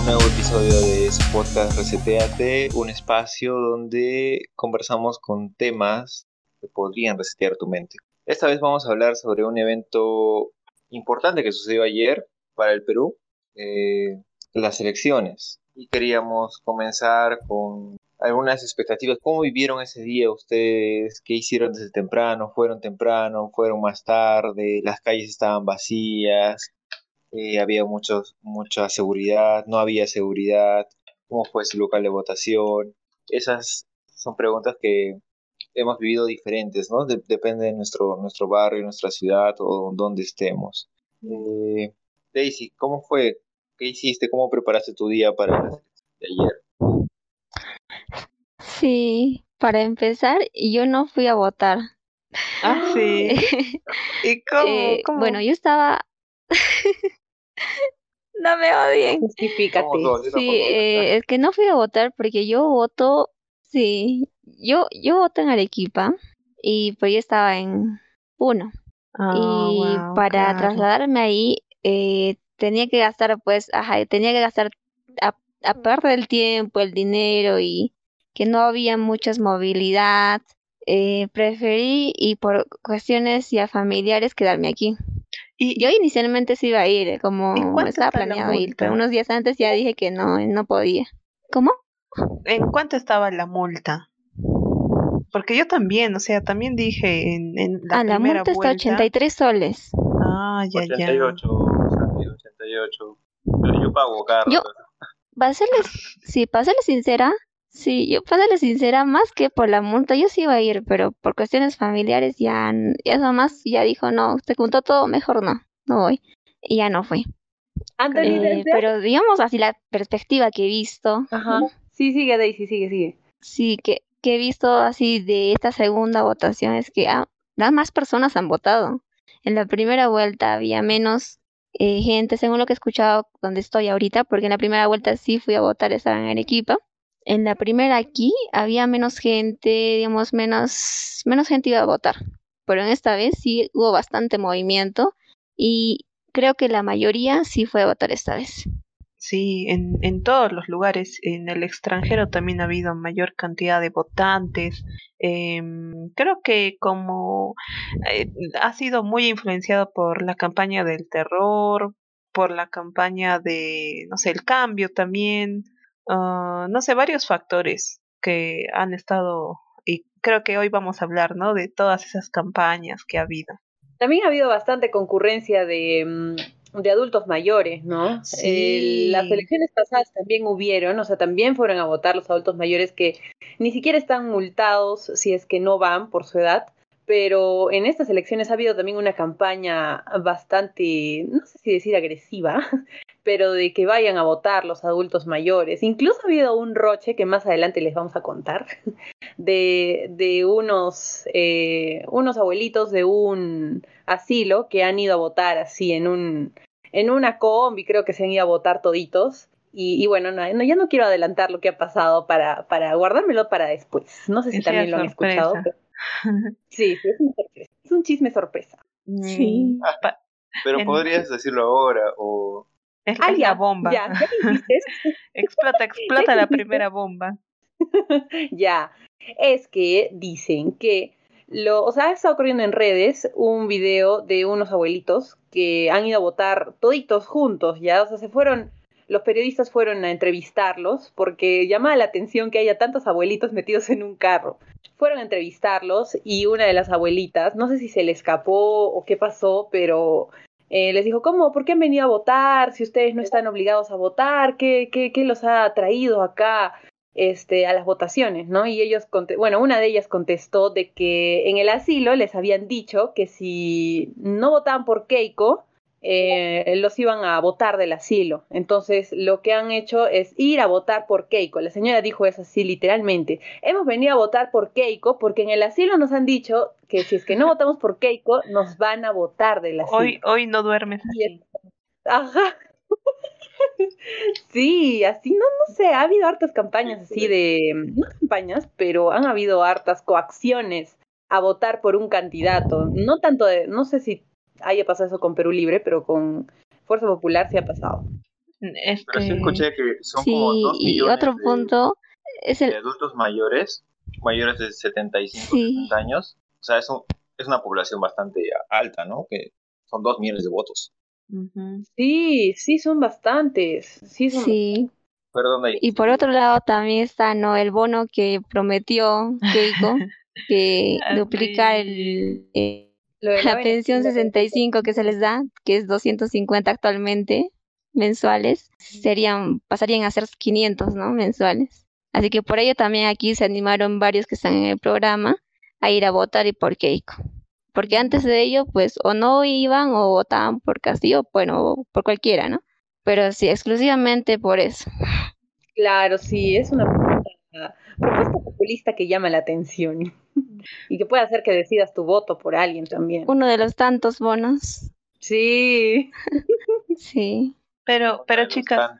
Un nuevo episodio de su podcast Reseteate, un espacio donde conversamos con temas que podrían resetear tu mente. Esta vez vamos a hablar sobre un evento importante que sucedió ayer para el Perú, eh, las elecciones. Y queríamos comenzar con algunas expectativas. ¿Cómo vivieron ese día ustedes? ¿Qué hicieron desde temprano? ¿Fueron temprano? ¿Fueron más tarde? ¿Las calles estaban vacías? Eh, ¿Había muchos, mucha seguridad? ¿No había seguridad? ¿Cómo fue su local de votación? Esas son preguntas que hemos vivido diferentes, ¿no? depende de nuestro, nuestro barrio, nuestra ciudad o donde estemos. Eh, Daisy, ¿cómo fue? ¿Qué hiciste? ¿Cómo preparaste tu día para la de ayer? Sí, para empezar, yo no fui a votar. Ah, sí. ¿Y cómo? Eh, bueno, yo estaba... no me odien. Justifícate. Sí, eh, es que no fui a votar porque yo voto, sí, yo, yo voto en Arequipa y pues yo estaba en uno. Ah, y wow, para claro. trasladarme ahí eh, tenía que gastar pues, ajá, tenía que gastar a- aparte del tiempo, el dinero y que no había muchas movilidad. eh, preferí y por cuestiones ya familiares quedarme aquí. ¿Y, Yo inicialmente sí iba a ir, eh, como ¿Y cuánto estaba está la planeado ir, pero multa? unos días antes ya dije que no, eh, no podía. ¿Cómo? en cuánto estaba la multa? Porque yo también, o sea, también dije en, en la ah, la primera multa está vuelta. 83 soles. Ah, ya, ya. 88, Sandy, 88. Pero yo pago cada Yo-. Para serles, sí, para serles sincera, sí, yo para serles sincera, más que por la multa, yo sí iba a ir, pero por cuestiones familiares ya, ya nomás ya dijo, no, te juntó todo, mejor no, no voy. Y ya no fui. Anthony, Eh, pero digamos así la perspectiva que he visto, Ajá. Sí, sigue Daisy, sigue, sigue. sí, que, que he visto así de esta segunda votación es que ah, más personas han votado. En la primera vuelta había menos eh, gente, según lo que he escuchado donde estoy ahorita, porque en la primera vuelta sí fui a votar, estaba en Arequipa. En la primera aquí había menos gente, digamos, menos, menos gente iba a votar. Pero en esta vez sí hubo bastante movimiento y creo que la mayoría sí fue a votar esta vez. Sí, en, en todos los lugares, en el extranjero también ha habido mayor cantidad de votantes. Em, creo que como eh, ha sido muy influenciado por la campaña del terror, por la campaña de, no sé, el cambio también, ah, no sé, varios factores que han estado, y creo que hoy vamos a hablar, ¿no? De todas esas campañas que ha habido. También ha habido bastante concurrencia de, mm, de adultos mayores, ¿no? Sí. El- las elecciones pasadas también hubieron, o sea, también fueron a votar los adultos mayores que ni siquiera están multados si es que no van por su edad. Pero en estas elecciones ha habido también una campaña bastante, no sé si decir agresiva, pero de que vayan a votar los adultos mayores. Incluso ha habido un roche que más adelante les vamos a contar, de, de unos, eh, unos abuelitos de un asilo que han ido a votar así en un en una combi, creo que se han ido a votar toditos. Y, y bueno, no, no, ya no quiero adelantar lo que ha pasado para, para guardármelo para después. No sé si también lo han escuchado. pero- sí, sí, es una sorpresa. Es un chisme sorpresa. Sí. Mm, pa- Pero podrías decirlo ahora o... es, Ah, la bomba. Ya, hiciste. explota, explota la primera bomba. ya, es que dicen que lo, o sea, está ocurriendo en redes un video de unos abuelitos que han ido a votar toditos juntos, ya, o sea, se fueron, los periodistas fueron a entrevistarlos porque llama la atención que haya tantos abuelitos metidos en un carro. Fueron a entrevistarlos y una de las abuelitas, no sé si se le escapó o qué pasó, pero eh, les dijo, ¿cómo? ¿Por qué han venido a votar? Si ustedes no están obligados a votar, ¿qué, qué, qué los ha traído acá? este, a las votaciones, ¿no? Y ellos, bueno, una de ellas contestó de que en el asilo les habían dicho que si no votaban por Keiko, eh, los iban a votar del asilo. Entonces, lo que han hecho es ir a votar por Keiko. La señora dijo eso así literalmente. Hemos venido a votar por Keiko porque en el asilo nos han dicho que si es que no votamos por Keiko, nos van a votar del asilo. Hoy, hoy no duermes así. Ajá. Sí, así no, no sé, ha habido hartas campañas así de, no campañas, pero han habido hartas coacciones a votar por un candidato. No tanto de, no sé si haya pasado eso con Perú Libre, pero con Fuerza Popular sí ha pasado. Es Pero sí escuché que son Sí, como dos y millones otro de- punto es de el... adultos mayores, mayores de 75, Sí. 60 años. O sea, es, un- es una población bastante alta, ¿no? Que son dos millones de votos. Ujú. Sí, sí, son bastantes. Sí, son Sí, Perdón, ahí. y por otro lado también está, ¿no? El bono que prometió Keiko, que duplicar sí. el, eh, lo de la pensión 65 que se les da, que es 250 actualmente mensuales, serían, pasarían a ser 500, ¿no? Mensuales. Así que por ello también aquí se animaron varios que están en el programa a ir a votar y por Keiko. Porque antes de ello, pues, o no iban o votaban por Castillo, bueno, o por cualquiera, ¿no? Pero sí, exclusivamente por eso. Claro, sí, es una propuesta, propuesta populista que llama la atención y que puede hacer que decidas tu voto por alguien también. Uno de los tantos bonos. Sí, Sí. Pero, pero chicas,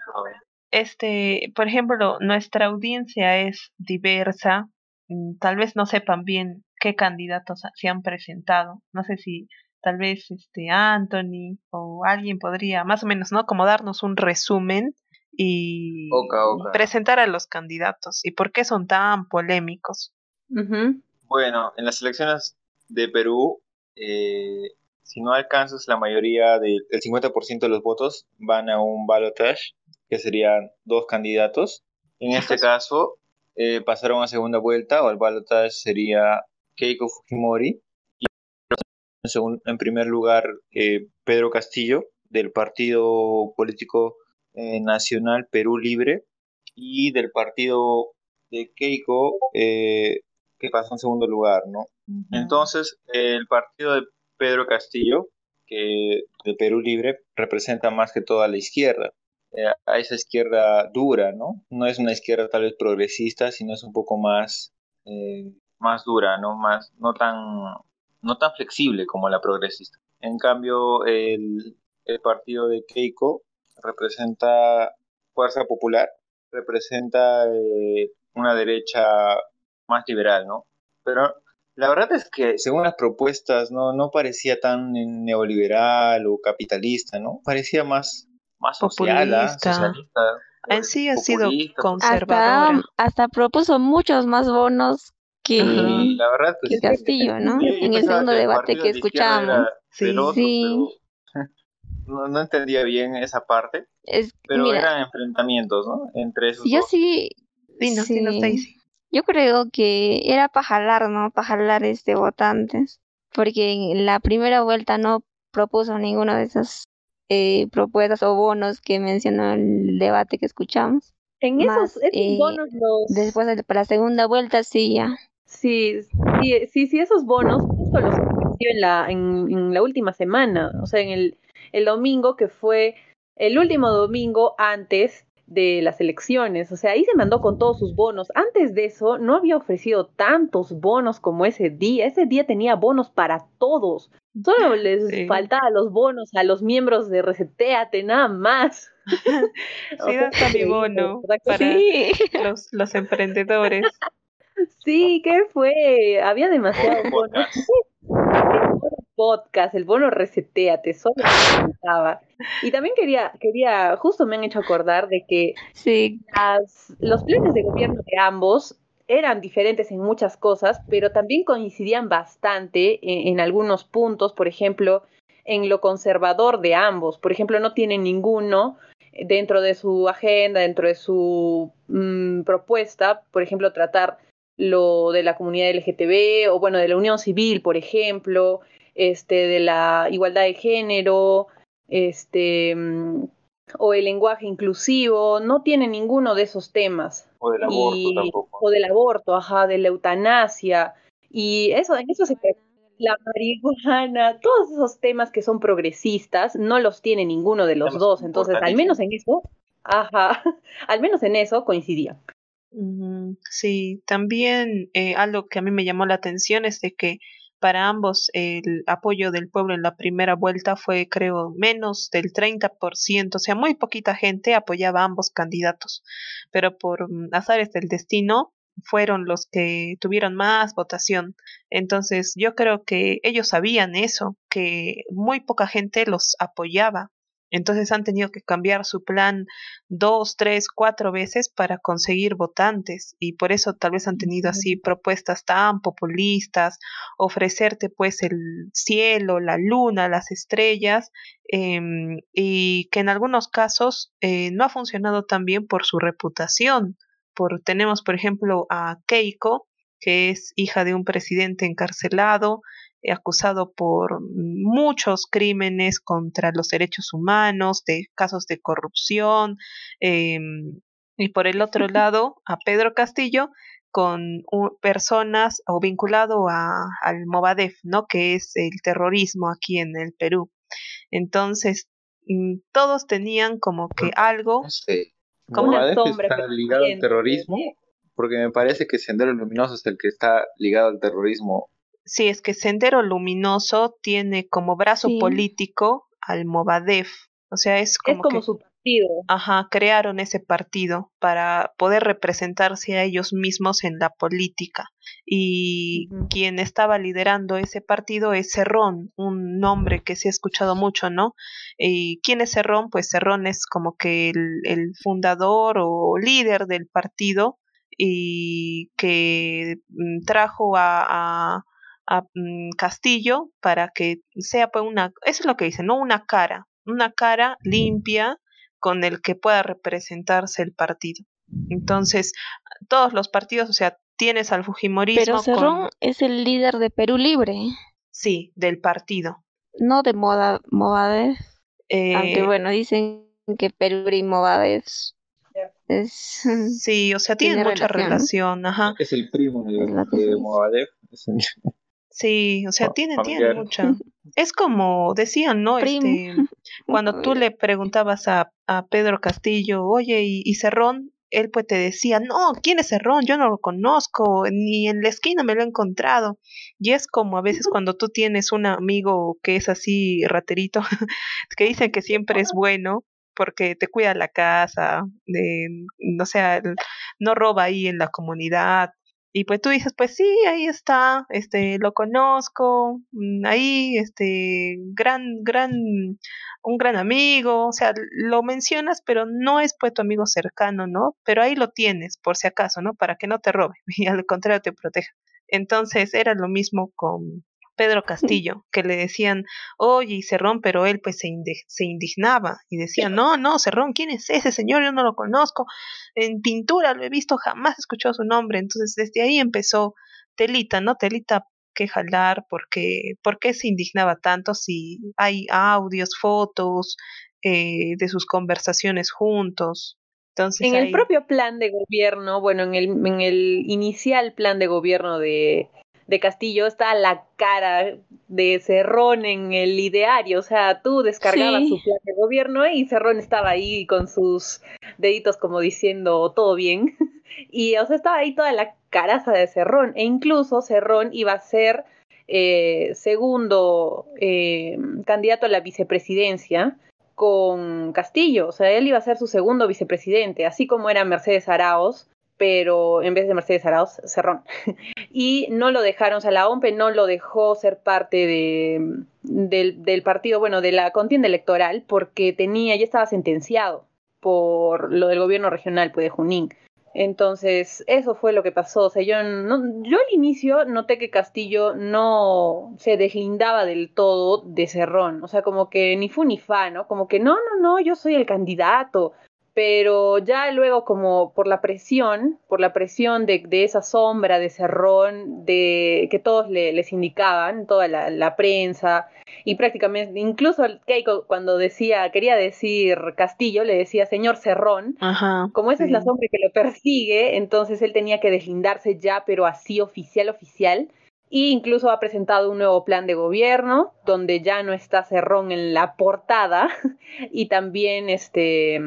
este, por ejemplo, nuestra audiencia es diversa, mm, tal vez no sepan bien qué candidatos se han presentado, no sé si tal vez este Anthony o alguien podría más o menos, ¿no? Como darnos un resumen y Oca, oca. presentar a los candidatos y por qué son tan polémicos. Ujú. Bueno, en las elecciones de Perú, eh, si no alcanzas la mayoría del el 50% de los votos, van a un balotage, que serían dos candidatos. En este caso, eh, pasaron a segunda vuelta, o el balotage sería Keiko Fujimori. Y en, segun- en primer lugar, eh, Pedro Castillo, del Partido Político eh, Nacional Perú Libre, y del partido de Keiko, eh, que pasó en segundo lugar, ¿no? Entonces, el partido de Pedro Castillo, que de Perú Libre, representa más que todo a la izquierda, eh, a esa izquierda dura, ¿no? No es una izquierda tal vez progresista, sino es un poco más, eh, más dura, ¿no? Más, no tan, no tan flexible como la progresista. En cambio, el, el partido de Keiko representa Fuerza Popular, representa eh, una derecha más liberal, ¿no? Pero la verdad es que según las propuestas no, no parecía tan neoliberal o capitalista, ¿no? Parecía más, más social, ¿ah? Populista. socialista. En sí ha sido Hasta, Conservadora. hasta propuso muchos más bonos que, la verdad sí. Castillo, ¿no? En el segundo debate que escuchábamos. Sí. Sí. pero no, no entendía bien esa parte, Es, pero mira, eran enfrentamientos, ¿no? Entre esos yo dos. sí, Dinos, dinos, sí. Daisy. Yo creo que era para jalar, ¿no? Para jalar este votantes. Porque en la primera vuelta no propuso ninguna de esas eh, propuestas o bonos que mencionó el debate que escuchamos. En Más, esos, esos eh, bonos los... Después, de- para la segunda vuelta, sí, ya. Sí, sí, sí, sí, esos bonos justo los ofreció en la, en, en la última semana, o sea, en el, el domingo que fue el último domingo antes de las elecciones, o sea, ahí se mandó con todos sus bonos. Antes de eso no había ofrecido tantos bonos como ese día, ese día tenía bonos para todos. Solo les Sí. faltaban los bonos a los miembros de Reseteate, nada más. Sí, hasta mi bono ¿verdad que para Sí. los, los emprendedores. Sí, ¿qué fue? Había demasiados Bono bonos. Podcast. El bono me faltaba. Y también quería, quería, justo me han hecho acordar de que Sí, las, los planes de gobierno de ambos eran diferentes en muchas cosas, pero también coincidían bastante en, en algunos puntos, por ejemplo, en lo conservador de ambos. Por ejemplo, no tienen ninguno dentro de su agenda, dentro de su mm, propuesta, por ejemplo, tratar lo de la comunidad LGTB o bueno, de la unión civil, por ejemplo, este, de la igualdad de género, este, mm, o el lenguaje inclusivo, no tiene ninguno de esos temas. O del aborto Y- tampoco. O del aborto, ajá, de la eutanasia. Y eso, en eso se la marihuana, todos esos temas que son progresistas, no los tiene ninguno de los dos. Entonces, al menos en eso, ajá, al menos en eso coincidían. Sí, también eh, algo que a mí me llamó la atención es de que para ambos el apoyo del pueblo en la primera vuelta fue, creo, menos del 30%, o sea, muy poquita gente apoyaba a ambos candidatos, pero por mm, azares del destino fueron los que tuvieron más votación. Entonces, yo creo que ellos sabían eso, que muy poca gente los apoyaba entonces han tenido que cambiar su plan dos, tres, cuatro veces para conseguir votantes y por eso tal vez han tenido así propuestas tan populistas, ofrecerte pues el cielo, la luna, las estrellas em, y que en algunos casos eh, no ha funcionado tan bien por su reputación. Por, tenemos por ejemplo a Keiko, que es hija de un presidente encarcelado, acusado por muchos crímenes contra los derechos humanos, de casos de corrupción, em, y por el otro lado a Pedro Castillo con personas o vinculado a, al Movadef, ¿no? Que es el terrorismo aquí en el Perú. Entonces, mm, todos tenían como que algo... como una sombra está ligado al terrorismo, porque me parece que Sendero Luminoso es el que está ligado al terrorismo Sí, es que Sendero Luminoso tiene como brazo político al Movadef. O sea, es como, como su partido. Ajá, crearon ese partido para poder representarse a ellos mismos en la política. Y quien estaba liderando ese partido es Cerrón, un nombre que se ha escuchado mucho, ¿no? ¿Y quién es Cerrón? Pues Cerrón es como que el, el fundador o líder del partido y que mm, trajo a, a mm, Castillo para que sea pues una, eso es lo que dice, no una cara, una cara limpia con el que pueda representarse el partido. Entonces, todos los partidos, o sea, tienes al Fujimorismo. Pero Cerrón es el líder de Perú Libre. Sí, del partido. No de Moda, Movadez. Eh, Aunque bueno, dicen que Perú y Movadez es. Sí, o sea, tienen mucha relación. ajá. Es el primo de, de. Sí, o sea, tiene, tiene mucha. Es como decían, ¿no? Este, cuando tú le preguntabas a, a Pedro Castillo, oye, ¿y, ¿y, Cerrón? Él pues te decía, no, ¿quién es Cerrón? Yo no lo conozco, ni en la esquina me lo he encontrado. Y es como a veces cuando tú tienes un amigo que es así raterito, que dicen que siempre es bueno, porque te cuida la casa, no sea, no roba ahí en la comunidad, y pues tú dices, pues sí, ahí está, este, lo conozco, mm, ahí, este, gran, gran, un gran amigo, o sea, lo mencionas, pero no es pues tu amigo cercano, ¿no? Pero ahí lo tienes, por si acaso, ¿no? Para que no te robe y al contrario te proteja. Entonces era lo mismo con, Pedro Castillo, que le decían, oye, Cerrón, pero él pues se, indignaba y decía, no, no, Cerrón, ¿quién es ese señor? Yo no lo conozco, en pintura lo he visto, jamás he escuchado su nombre. Entonces desde ahí empezó Telita, ¿no? Telita que jalar, porque, ¿por qué se indignaba tanto si hay audios, fotos eh, de sus conversaciones juntos? Entonces, en el propio plan de gobierno, bueno, en el, en el inicial plan de gobierno de, de Castillo está la cara de Cerrón en el ideario, o sea, tú descargabas su plan de gobierno y Cerrón estaba ahí con sus deditos como diciendo todo bien, y o sea, estaba ahí toda la caraza de Cerrón, e incluso Cerrón iba a ser eh, segundo eh, candidato a la vicepresidencia con Castillo, o sea, él iba a ser su segundo vicepresidente, así como era Mercedes Araos, pero en vez de Mercedes Arauz, Cerrón. y no lo dejaron, o sea, la OMPE no lo dejó ser parte de, del, partido, bueno, de la contienda electoral, porque tenía, ya estaba sentenciado por lo del gobierno regional, pues, de Junín. Entonces, eso fue lo que pasó. O sea, yo, yo al inicio noté que Castillo no se deslindaba del todo de Cerrón. O sea, como que ni fu ni fa, ¿no? Como que no, no, no, yo soy el candidato pero ya luego como por la presión, por la presión de, de esa sombra de Cerrón, de que todos le, les indicaban, toda la, prensa, y prácticamente, incluso Keiko cuando decía, quería decir Castillo, le decía señor Cerrón, como esa es la sombra que lo persigue, entonces él tenía que deslindarse ya, pero así oficial, oficial, e incluso ha presentado un nuevo plan de gobierno donde ya no está Cerrón en la portada y también este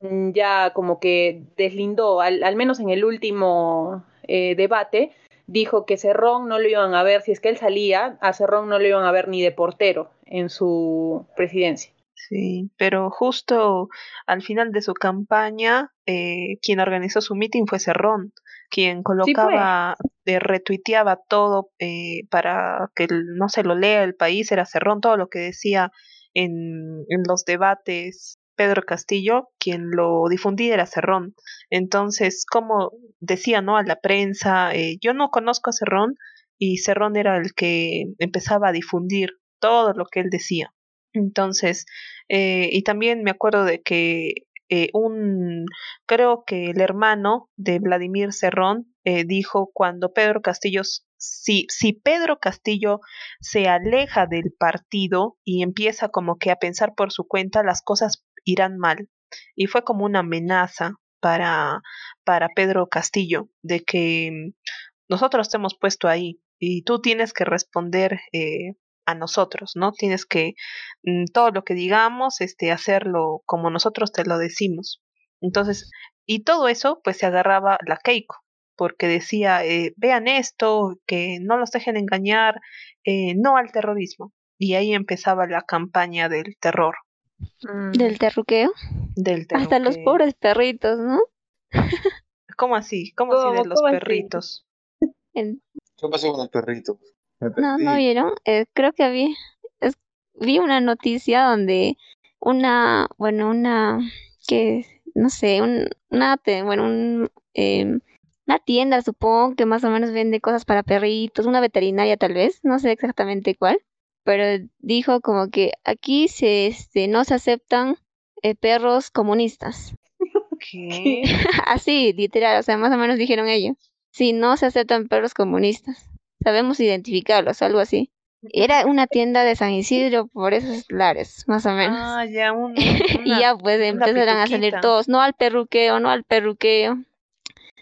ya como que deslindó, al, menos en el último eh, debate, dijo que Cerrón no lo iban a ver, si es que él salía, a Cerrón no lo iban a ver ni de portero en su presidencia. Sí, pero justo al final de su campaña, eh, quien organizó su meeting fue Cerrón, quien colocaba, eh, retuiteaba todo eh, para que no se lo lea el país, era Cerrón, todo lo que decía en, en los debates Pedro Castillo, quien lo difundía era Cerrón. Entonces, como decía, ¿no? A la prensa, eh, yo no conozco a Cerrón y Cerrón era el que empezaba a difundir todo lo que él decía. Entonces, eh, y también me acuerdo de que eh, un, creo que el hermano de Vladimir Cerrón dijo cuando Pedro Castillo, si, si Pedro Castillo se aleja del partido y empieza como que a pensar por su cuenta, las cosas irán mal. Y fue como una amenaza para, para Pedro Castillo de que mm, nosotros te hemos puesto ahí y tú tienes que responder eh, a nosotros, ¿no? Tienes que mm, todo lo que digamos, este, hacerlo como nosotros te lo decimos. Entonces, y todo eso, pues se agarraba la Keiko, porque decía, eh, vean esto, que no los dejen engañar, eh, no al terrorismo. Y ahí empezaba la campaña del terror. Mm. ¿Del terruqueo? Del Hasta los pobres perritos, ¿no? ¿Cómo así? ¿Cómo, así de los perritos? ¿Qué pasó con los perritos? No, ¿no vieron? Eh, creo que vi, vi una noticia donde una, bueno, una, que, no sé, un, una, bueno, un, em, una tienda, supongo, que más o menos vende cosas para perritos, una veterinaria tal vez, no sé exactamente cuál, pero dijo como que aquí se, este, no se aceptan eh, perros comunistas. ¿Qué? Así, literal, o sea, más o menos dijeron ellos. Sí, no se aceptan perros comunistas. Sabemos identificarlos, algo así. Era una tienda de San Isidro por esos lares, más o menos. Ah, ya, un, y ya pues empezaron a salir todos, no al perruqueo, no al perruqueo.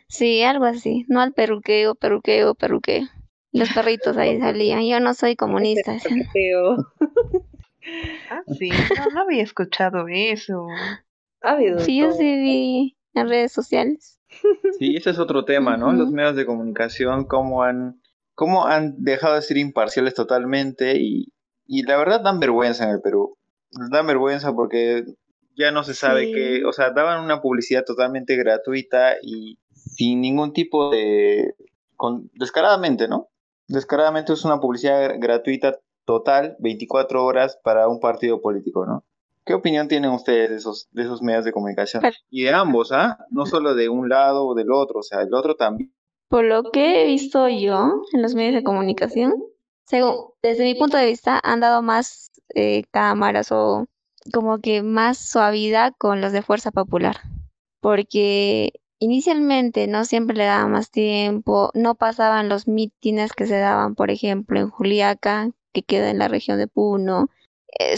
Sí, algo así, no al perruqueo, perruqueo, perruqueo. Los perritos ahí salían. Yo no soy comunista. ah, sí, no, había escuchado eso. sí, yo sí vi en redes sociales. Sí, ese es otro tema, ¿no? Los medios de comunicación, cómo han, cómo han dejado de ser imparciales totalmente y, y la verdad dan vergüenza en el Perú. Dan vergüenza porque ya no se sabe qué, o sea, daban una publicidad totalmente gratuita y sin ningún tipo de, con, descaradamente, ¿no? Descaradamente es una publicidad gratuita total, 24 horas para un partido político, ¿no? ¿Qué opinión tienen ustedes de esos, de esos medios de comunicación? Y de ambos, ¿ah? No solo de un lado o del otro, o sea, el otro también. Por lo que he visto yo en los medios de comunicación, según, desde mi punto de vista, han dado más eh, cámaras o como que más suavidad con los de Fuerza Popular. Porque Inicialmente no siempre le daban más tiempo, no pasaban los mítines que se daban, por ejemplo, en Juliaca, que queda en la región de Puno.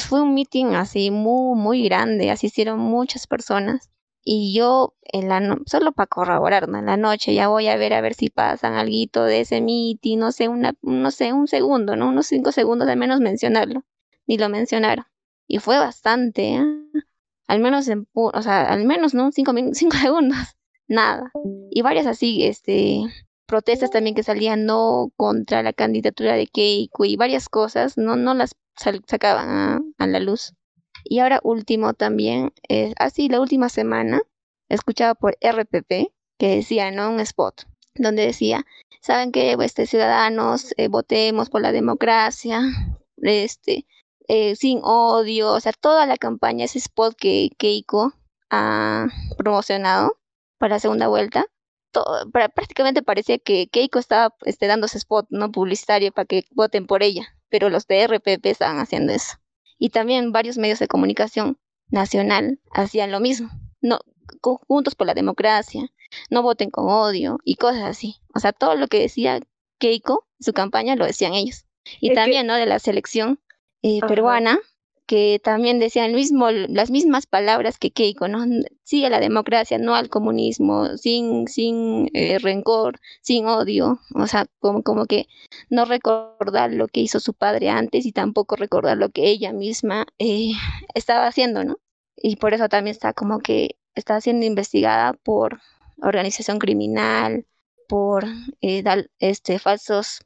fue un mitin así muy, muy grande, asistieron muchas personas. Y yo, en la solo para corroborar, en la noche ya voy a ver a ver si pasan algo de ese mitin, no sé, una, no sé, un segundo, ¿no? Unos cinco segundos de menos mencionarlo. Ni lo mencionaron. Y fue bastante, ¿eh? Al menos en, o sea, al menos, ¿no? Cinco, cinco segundos nada. Y varias así, este, protestas también que salían no contra la candidatura de Keiko y varias cosas, no, no las sacaban a, la luz. Y ahora último también, es así la última semana, escuchaba por RPP que decía, ¿no? Un spot, donde decía, ¿saben qué? Este, ciudadanos, eh, votemos por la democracia, este, eh, sin odio, o sea, toda la campaña, ese spot que Keiko ha promocionado, para la segunda vuelta, todo, prácticamente parecía que Keiko estaba este, dándose spot no publicitario para que voten por ella, pero los de RPP estaban haciendo eso. Y también varios medios de comunicación nacional hacían lo mismo. No, juntos por la democracia, no voten con odio y cosas así. O sea, todo lo que decía Keiko, su campaña, lo decían ellos. Y también, ¿no? De la selección eh, peruana, que también decían mismo, las mismas palabras que Keiko, ¿no? Sí a la democracia, no al comunismo, sin, sin eh, rencor, sin odio, o sea, como, como que no recordar lo que hizo su padre antes y tampoco recordar lo que ella misma eh, estaba haciendo, ¿no? Y por eso también está como que está siendo investigada por organización criminal, por eh, dar este, falsos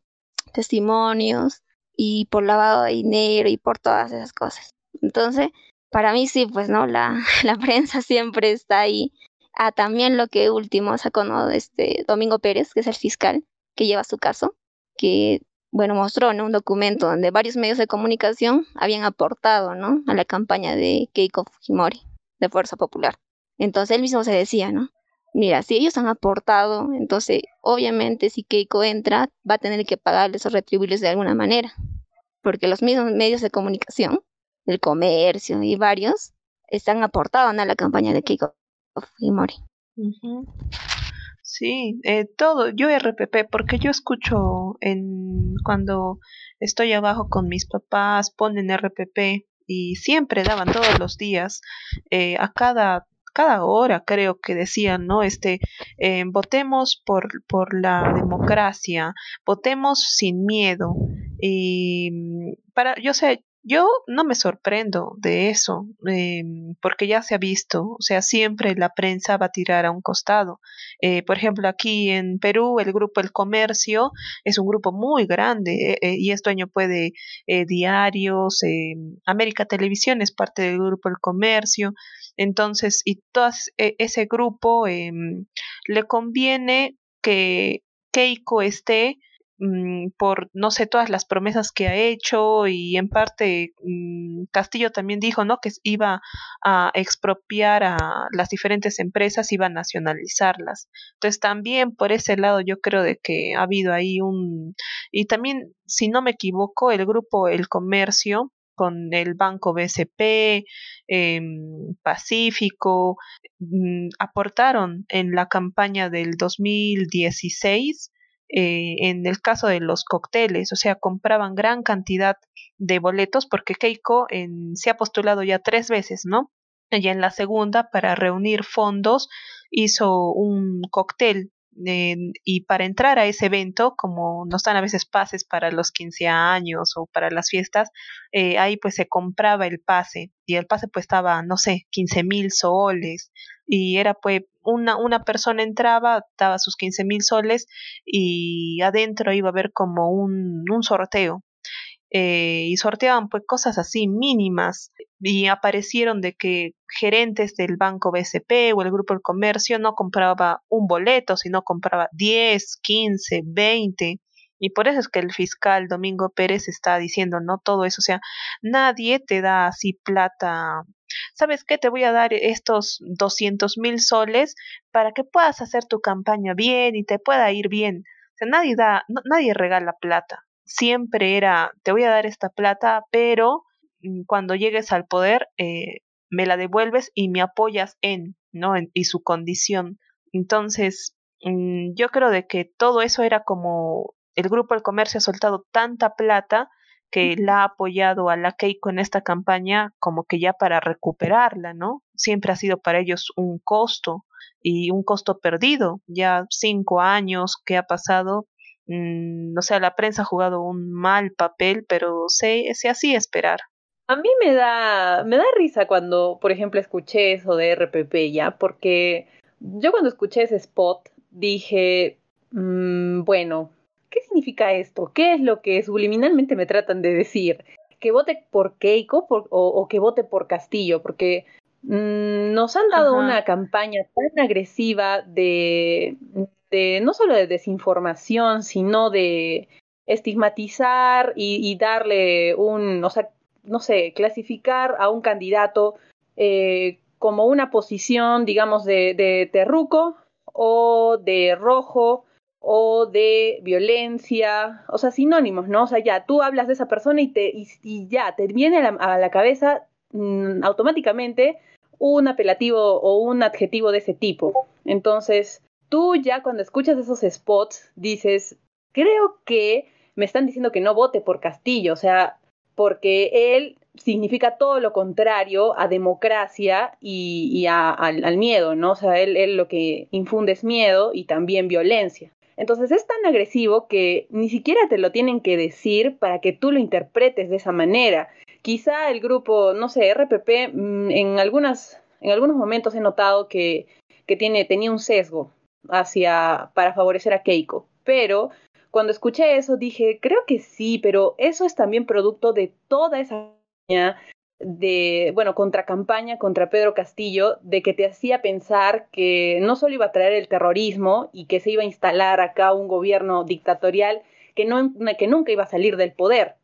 testimonios y por lavado de dinero y por todas esas cosas. Entonces, para mí sí, pues no, la, la prensa siempre está ahí. Ah, también lo que último sacó ¿no? este Domingo Pérez, que es el fiscal que lleva su caso, que bueno, mostró ¿no? un documento donde varios medios de comunicación habían aportado ¿no? a la campaña de Keiko Fujimori, de Fuerza Popular. Entonces él mismo se decía, ¿no? Mira, si ellos han aportado, entonces obviamente si Keiko entra, va a tener que pagarles o retribuirles de alguna manera, porque los mismos medios de comunicación, el comercio y varios, están aportados a la campaña de Keiko Fujimori. Sí, eh, todo, yo RPP, porque yo escucho en cuando estoy abajo con mis papás, ponen RPP y siempre daban todos los días eh, a cada cada hora creo que decían, ¿no? Este, eh, votemos por, por la democracia, votemos sin miedo. Y mm, para, yo sé, yo no me sorprendo de eso, em, porque ya se ha visto, o sea, siempre la prensa va a tirar a un costado. Eh, por ejemplo, aquí en Perú, el grupo El Comercio es un grupo muy grande eh, y este año puede diarios, em, América Televisión es parte del grupo El Comercio, entonces, y todo ese grupo em, le conviene que Keiko esté mm, por no sé todas las promesas que ha hecho y en parte mm, Castillo también dijo no que iba a expropiar a las diferentes empresas iba a nacionalizarlas. Entonces también por ese lado yo creo de que ha habido ahí un y también si no me equivoco el grupo el comercio con el Banco BCP, em, Pacífico, mm, aportaron en la campaña del 2016 eh, en el caso de los cócteles, o sea, compraban gran cantidad de boletos porque Keiko se ha postulado ya tres veces, ¿no? Y en la segunda, para reunir fondos, hizo un cóctel y para entrar a ese evento, como nos dan a veces pases para los 15 años o para las fiestas, eh, ahí pues se compraba el pase y el pase pues estaba, no sé, 15 mil soles y era pues una, una persona entraba, daba sus 15 mil soles y adentro iba a haber como un, un sorteo. Eh, y sorteaban pues cosas así mínimas. Y aparecieron de que gerentes del banco BCP o el grupo del comercio no compraba un boleto, sino compraba 10, 15, 20 y por eso es que el fiscal Domingo Pérez está diciendo no todo eso, o sea, nadie te da así plata. ¿Sabes qué? Te voy a dar estos 200 mil soles para que puedas hacer tu campaña bien y te pueda ir bien. O sea, nadie da, nadie regala plata siempre era, te voy a dar esta plata, pero mm, cuando llegues al poder, eh, me la devuelves y me apoyas en, ¿no? y su condición. Entonces, mm, yo creo de que todo eso era como el grupo del comercio ha soltado tanta plata que la ha apoyado a la Keiko en esta campaña como que ya para recuperarla, ¿no? Siempre ha sido para ellos un costo y un costo perdido. Ya cinco años que ha pasado Mm, no sé, la prensa ha jugado un mal papel, pero se, se esperar. A mí me da, me da risa cuando, por ejemplo, escuché eso de RPP ya, porque yo cuando escuché ese spot dije, mm, bueno, ¿qué significa esto? ¿Qué es lo que subliminalmente me tratan de decir? ¿Que vote por Keiko o, que vote por Castillo? Porque mm, nos han dado una campaña tan agresiva de no solo de desinformación, sino de estigmatizar y, darle un, o sea, no sé, clasificar a un candidato eh, como una posición, digamos, de, de terruco o de rojo o de violencia, o sea, sinónimos, ¿no? O sea, ya tú hablas de esa persona y, te, y, ya te viene a la, cabeza mm, automáticamente un apelativo o un adjetivo de ese tipo. Entonces, tú ya cuando escuchas esos spots dices, creo que me están diciendo que no vote por Castillo, o sea, porque él significa todo lo contrario a democracia y, al, miedo, ¿no? O sea, él, él lo que infunde es miedo y también violencia. Entonces es tan agresivo que ni siquiera te lo tienen que decir para que tú lo interpretes de esa manera. Quizá el grupo, no sé, RPP, mm, en, algunas, en algunos momentos he notado que, que tiene, tenía un sesgo hacia, para favorecer a Keiko, pero cuando escuché eso dije, creo que sí, pero eso es también producto de toda esa de, bueno, contracampaña contra Pedro Castillo, de que te hacía pensar que no solo iba a traer el terrorismo y que se iba a instalar acá un gobierno dictatorial que, no, que nunca iba a salir del poder,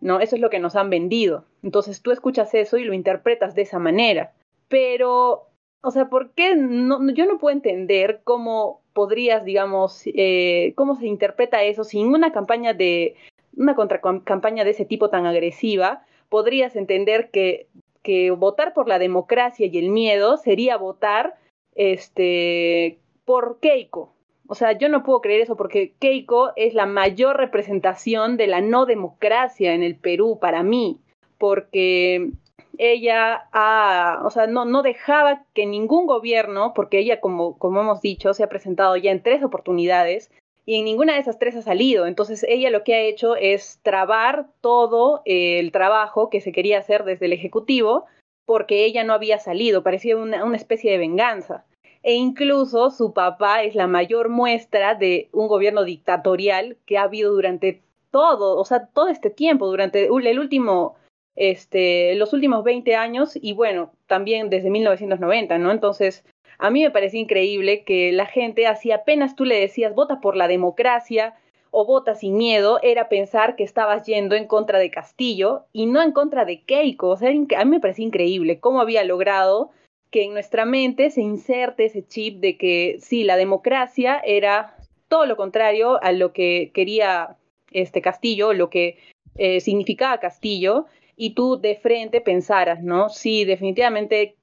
¿no? Eso es lo que nos han vendido. Entonces tú escuchas eso y lo interpretas de esa manera. Pero, o sea, ¿por qué no, yo no puedo entender cómo podrías, digamos, eh, cómo se interpreta eso sin una campaña de, una contracampaña de ese tipo tan agresiva? Podrías entender que, que votar por la democracia y el miedo sería votar este, por Keiko. O sea, yo no puedo creer eso porque Keiko es la mayor representación de la no democracia en el Perú para mí, porque ella ha, o sea, no, no dejaba que ningún gobierno, porque ella, como, como hemos dicho, se ha presentado ya en tres oportunidades, y en ninguna de esas tres ha salido. Entonces ella lo que ha hecho es trabar todo el trabajo que se quería hacer desde el Ejecutivo porque ella no había salido, parecía una, una especie de venganza. E incluso su papá es la mayor muestra de un gobierno dictatorial que ha habido durante todo, o sea, todo este tiempo, durante el último, este, los últimos 20 años y bueno, también desde 1990, ¿no? Entonces, a mí me parece increíble que la gente, así apenas tú le decías, vota por la democracia o vota sin miedo, era pensar que estabas yendo en contra de Castillo y no en contra de Keiko. O sea, a mí me parece increíble cómo había logrado que en nuestra mente se inserte ese chip de que sí, la democracia era todo lo contrario a lo que quería este Castillo, lo que eh, significaba Castillo, y tú de frente pensaras, ¿no? Sí, definitivamente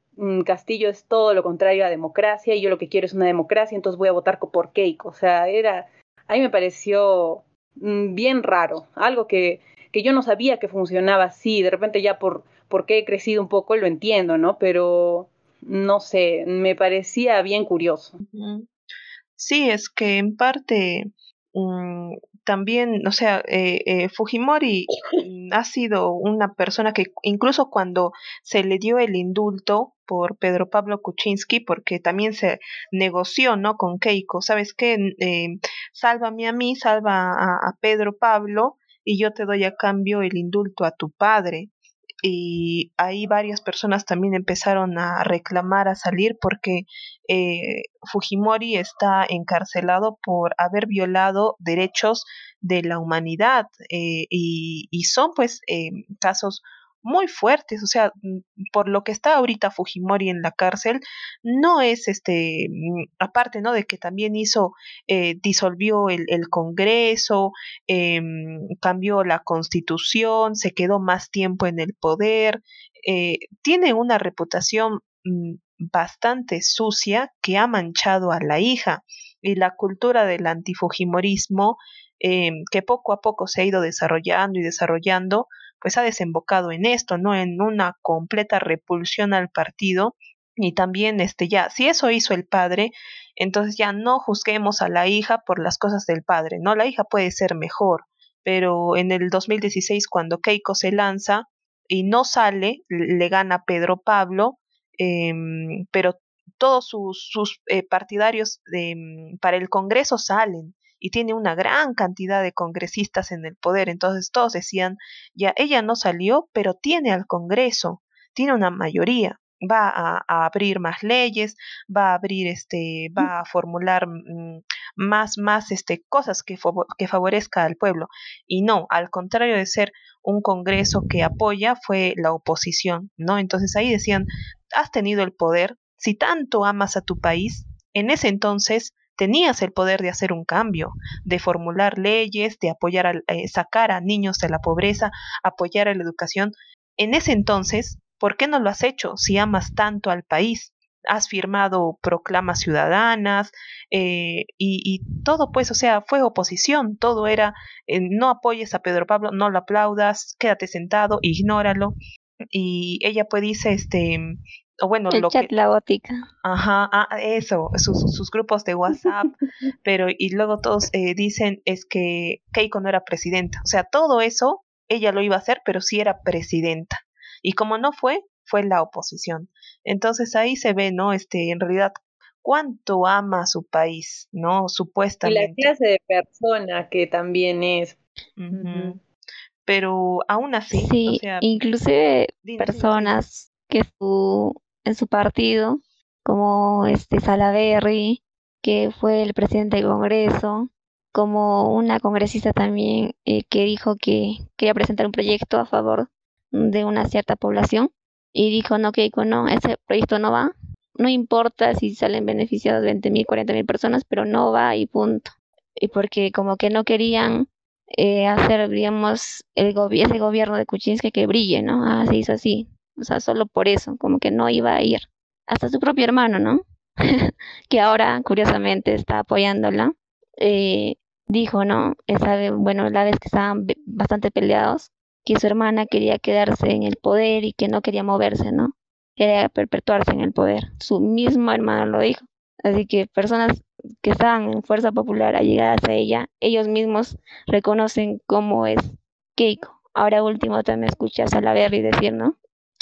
Castillo es todo lo contrario a democracia y yo lo que quiero es una democracia, entonces voy a votar por Keiko. O sea, era, a mí me pareció mm, bien raro, algo que, que yo no sabía que funcionaba así, de repente ya por porque he crecido un poco lo entiendo, ¿no? Pero no sé, me parecía bien curioso. Sí, es que en parte mm, también, o sea, eh, eh, Fujimori ha sido una persona que incluso cuando se le dio el indulto por Pedro Pablo Kuczynski, porque también se negoció, ¿no? Con Keiko, ¿sabes qué? Eh, sálvame a mí, salva a Pedro Pablo y yo te doy a cambio el indulto a tu padre y ahí varias personas también empezaron a reclamar a salir porque eh, Fujimori está encarcelado por haber violado derechos de la humanidad eh, y, y, son pues eh, casos muy fuertes, o sea, mm, por lo que está ahorita Fujimori en la cárcel, no es este, mm, aparte, ¿no? De que también hizo, eh, disolvió el, Congreso, eh, cambió la constitución, se quedó más tiempo en el poder, eh, tiene una reputación mm, bastante sucia que ha manchado a la hija y la cultura del antifujimorismo eh, que poco a poco se ha ido desarrollando y desarrollando, pues ha desembocado en esto, ¿no? En una completa repulsión al partido y también este ya, si eso hizo el padre, entonces ya no juzguemos a la hija por las cosas del padre, ¿no? La hija puede ser mejor, pero en el 2016 cuando Keiko se lanza y no sale, le gana Pedro Pablo, eh, pero todos sus, sus eh, partidarios de, para el Congreso salen y tiene una gran cantidad de congresistas en el poder. Entonces todos decían, ya ella no salió, pero tiene al Congreso, tiene una mayoría va a, abrir más leyes, va a abrir este, va a formular mm, más, más este, cosas que, que favorezca al pueblo. Y no, al contrario de ser un Congreso que apoya, fue la oposición, ¿no? Entonces ahí decían, has tenido el poder, si tanto amas a tu país, en ese entonces tenías el poder de hacer un cambio, de formular leyes, de apoyar, a, eh, sacar a niños de la pobreza, apoyar a la educación. En ese entonces, ¿por qué no lo has hecho si amas tanto al país? Has firmado proclamas ciudadanas eh, y, todo, pues, o sea, fue oposición, todo era, eh, no apoyes a Pedro Pablo, no lo aplaudas, quédate sentado, ignóralo. y ella pues dice, este, o bueno, El lo chat que... la gótica. Ajá, ah, eso, sus, sus grupos de WhatsApp, pero y luego todos eh, dicen es que Keiko no era presidenta. O sea, todo eso ella lo iba a hacer, pero sí era presidenta. Y como no fue, fue la oposición. Entonces ahí se ve, ¿no? Este, en realidad, cuánto ama a su país, ¿no? Y la Supuestamente. clase de persona que también es. Pero aún así, o Sí, sea, inclusive dime, dime, sí. personas que su, en su partido, como este Salaverry, que fue el presidente del Congreso, como una congresista también eh, que dijo que quería presentar un proyecto a favor de una cierta población y dijo no, Keiko, no, ese proyecto no va, no importa si salen beneficiados 20 mil, 40 mil personas, pero no va y punto. Y porque como que no querían eh, hacer, digamos, el gobi- ese gobierno de Kuczynski que brille, ¿no? Ah, se hizo así. O sea, solo por eso, como que no iba a ir. Hasta su propio hermano, ¿no? que ahora, curiosamente, está apoyándola. eh, dijo, ¿no? Esa bueno, la vez que estaban bastante peleados, que su hermana quería quedarse en el poder y que no quería moverse, ¿no? Quería perpetuarse en el poder. Su mismo hermano lo dijo. Así que personas que estaban en Fuerza Popular allegadas a ella, ellos mismos reconocen cómo es Keiko. Ahora último también escuché a Salaverry decir, ¿no?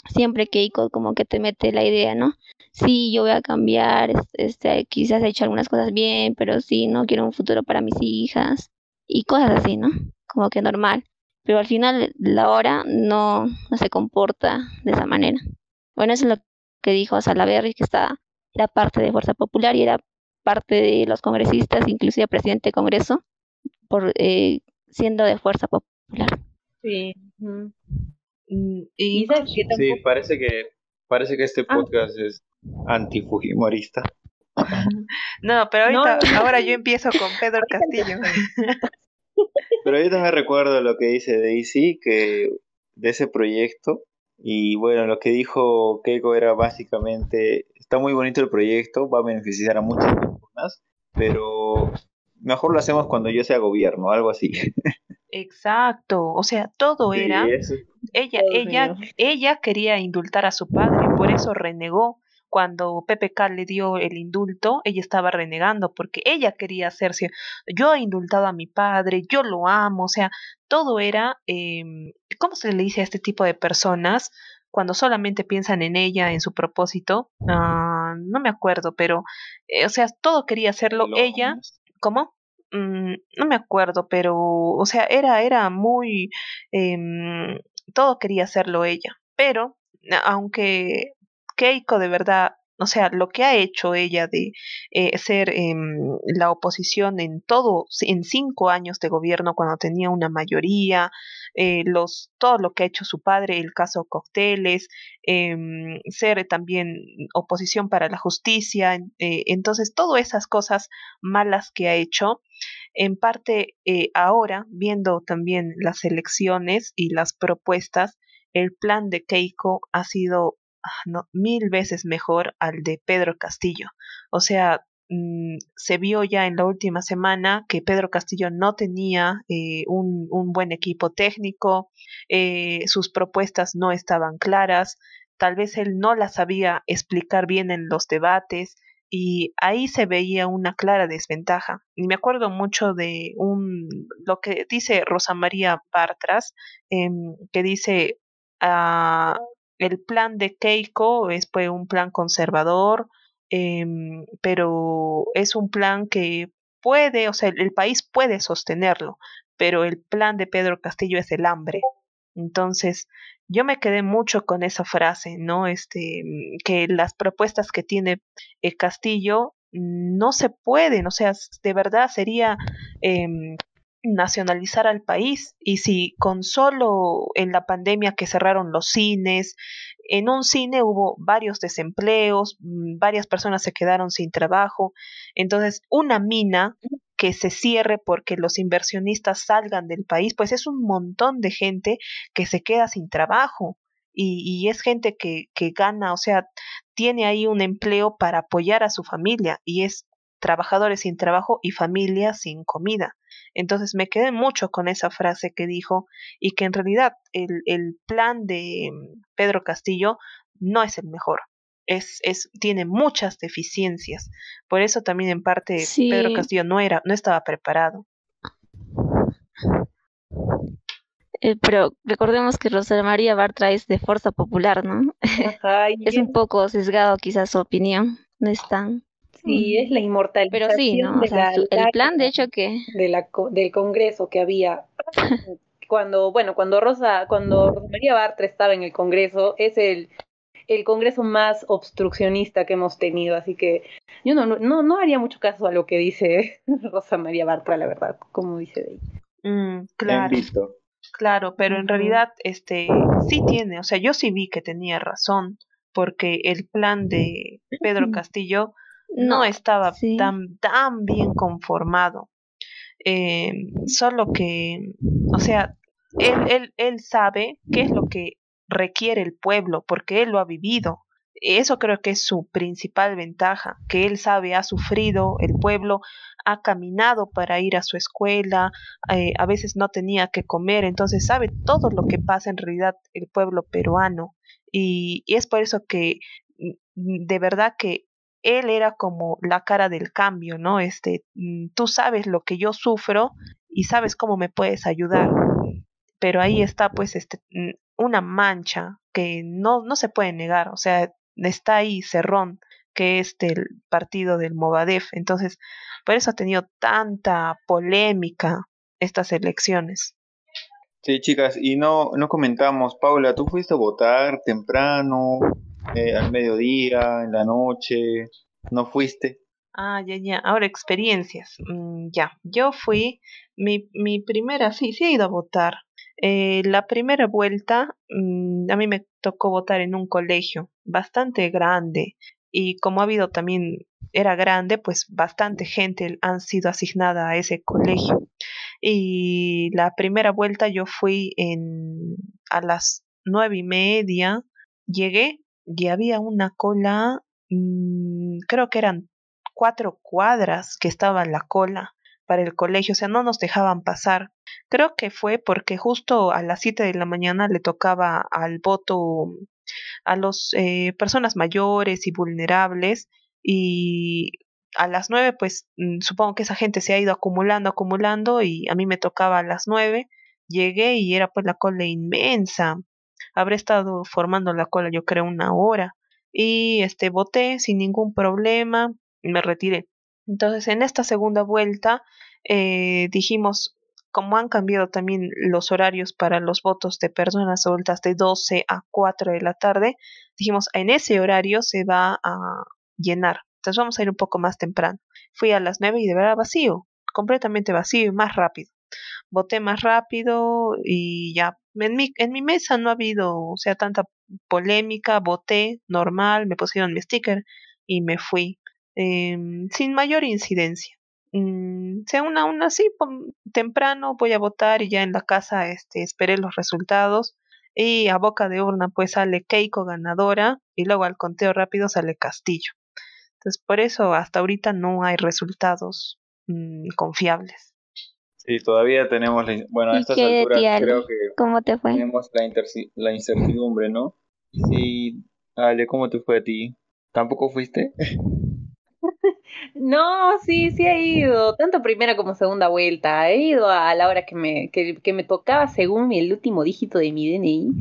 Siempre Keiko como que te mete la idea, ¿no? Sí, yo voy a cambiar, es- este, quizás he hecho algunas cosas bien, pero sí, no quiero un futuro para mis hijas y cosas así, ¿no? Como que normal. Pero al final la hora no, no se comporta de esa manera. Bueno, eso es lo que dijo Salaverry, que está, era parte de Fuerza Popular y era parte de los congresistas, inclusive presidente de Congreso, por eh, siendo de Fuerza Popular. Sí. Mm, Y que Sí, parece que, parece que este Ah. podcast es anti-fujimorista. no, pero ahorita, no. ahora yo empiezo con Pedro Castillo. Pero yo también recuerdo lo que dice Daisy, que de ese proyecto, y bueno, lo que dijo Keiko era básicamente, está muy bonito el proyecto, va a beneficiar a muchas personas, pero mejor lo hacemos cuando yo sea gobierno, algo así. Exacto, o sea, todo Sí, era eso- ella, ella, ella quería indultar a su padre, por eso renegó. Cuando PPK le dio el indulto, ella estaba renegando porque ella quería hacerse, yo he indultado a mi padre, yo lo amo, o sea, todo era, em, ¿cómo se le dice a este tipo de personas cuando solamente piensan en ella, en su propósito? Ah, no me acuerdo, pero, eh, o sea, todo quería hacerlo ella. ¿Cómo? Mm, no me acuerdo, pero, o sea, era, era muy, em, todo quería hacerlo ella. Pero, aunque Keiko de verdad, o sea, lo que ha hecho ella de eh, ser em, la oposición en todo, en cinco años de gobierno cuando tenía una mayoría, eh, los, todo lo que ha hecho su padre, el caso Cocteles, em, ser también oposición para la justicia, eh, entonces todas esas cosas malas que ha hecho, en parte ahora, viendo también las elecciones y las propuestas, el plan de Keiko ha sido no, mil veces mejor al de Pedro Castillo. O sea, mm, se vio ya en la última semana que Pedro Castillo no tenía eh, un, un buen equipo técnico, eh, sus propuestas no estaban claras, tal vez él no las sabía explicar bien en los debates y ahí se veía una clara desventaja. Y me acuerdo mucho de un lo que dice Rosa María Bartras, em, que dice ah, el plan de Keiko es un plan conservador, em, pero es un plan que puede, o sea, el, el país puede sostenerlo, pero el plan de Pedro Castillo es el hambre. Entonces, yo me quedé mucho con esa frase, ¿no? Este, que las propuestas que tiene eh, Castillo no se pueden, o sea, de verdad sería em, nacionalizar al país. Y si con solo en la pandemia que cerraron los cines, en un cine hubo varios desempleos, mm, varias personas se quedaron sin trabajo. Entonces, una mina que se cierre porque los inversionistas salgan del país, pues es un montón de gente que se queda sin trabajo y, y es gente que, que gana, o sea, tiene ahí un empleo para apoyar a su familia y es trabajadores sin trabajo y familias sin comida. Entonces me quedé mucho con esa frase que dijo y que en realidad el, el plan de mm, Pedro Castillo no es el mejor. Es, es, tiene muchas deficiencias. Por eso también en parte Pedro Castillo no era, no estaba preparado. Eh, pero recordemos que Rosa María Bartra es de Fuerza Popular, ¿no? es un poco sesgado quizás su opinión, no es tan... Sí, es la inmortalidad. Pero sí, ¿no? el plan, de hecho, que... De la, del Congreso que había cuando, bueno, cuando Rosa, cuando Rosa María Bartra estaba en el Congreso, es el, el Congreso más obstruccionista que hemos tenido, así que yo no, no, no haría mucho caso a lo que dice Rosa María Bartra, la verdad, como dice de ella. Mm, claro. Claro, pero en realidad este sí tiene, o sea, yo sí vi que tenía razón, porque el plan de Pedro Castillo no, estaba tan, tan bien conformado. Eh, solo que, o sea, él, él, él sabe qué es lo que requiere el pueblo, porque él lo ha vivido. Eso creo que es su principal ventaja, que él sabe, ha sufrido, el pueblo ha caminado para ir a su escuela, eh, a veces no tenía que comer, entonces sabe todo lo que pasa en realidad el pueblo peruano. Y, y es por eso que mm, de verdad que él era como la cara del cambio, ¿no? Este, mm, tú sabes lo que yo sufro y sabes cómo me puedes ayudar. Pero ahí está pues este mm, una mancha que no, no se puede negar, o sea, está ahí Cerrón, que es del partido del Movadef. Entonces, por eso ha tenido tanta polémica estas elecciones. Sí, chicas, y no, no comentamos, Paula, ¿tú fuiste a votar temprano, eh, al mediodía, en la noche? ¿No fuiste? Ah, ya, ya. Ahora, experiencias. Mm, ya, yo fui, mi, mi primera, sí, sí he ido a votar. Eh, la primera vuelta, mm, a mí me tocó votar en un colegio bastante grande y como ha habido también, era grande, pues bastante gente han sido asignada a ese colegio. Y la primera vuelta yo fui en, a las nueve y media, llegué y había una cola, mm, creo que eran cuatro cuadras que estaba la cola para el colegio, o sea, no nos dejaban pasar. Creo que fue porque justo a las siete de la mañana le tocaba al voto a las eh, personas mayores y vulnerables y a las nueve pues mm, supongo que esa gente se ha ido acumulando, acumulando y a mí me tocaba a las nueve, llegué y era pues la cola inmensa, habré estado formando la cola yo creo una hora y este voté sin ningún problema, me retiré. Entonces en esta segunda vuelta eh, dijimos como han cambiado también los horarios para los votos de personas adultas de 12 a 4 de la tarde, dijimos, en ese horario se va a llenar. Entonces vamos a ir un poco más temprano. Fui a las 9 y de verdad vacío, completamente vacío y más rápido. Voté más rápido y ya. En mi, en mi mesa no ha habido, o sea, tanta polémica, voté normal, me pusieron mi sticker y me fui. Em, sin mayor incidencia mm, sea una, aún así temprano voy a votar y ya en la casa este, esperé los resultados y a boca de urna pues sale Keiko ganadora y luego al conteo rápido sale Castillo. Entonces por eso hasta ahorita no hay resultados mm, confiables. Sí, todavía tenemos, la, bueno, a estas alturas creo que ¿Cómo te fue? tenemos la, la incertidumbre, ¿no? Sí, Ale, ¿cómo te fue a ti? ¿Tampoco fuiste? No, sí, sí he ido, tanto primera como segunda vuelta. He ido a la hora que me, que, que me tocaba según el último dígito de mi DNI.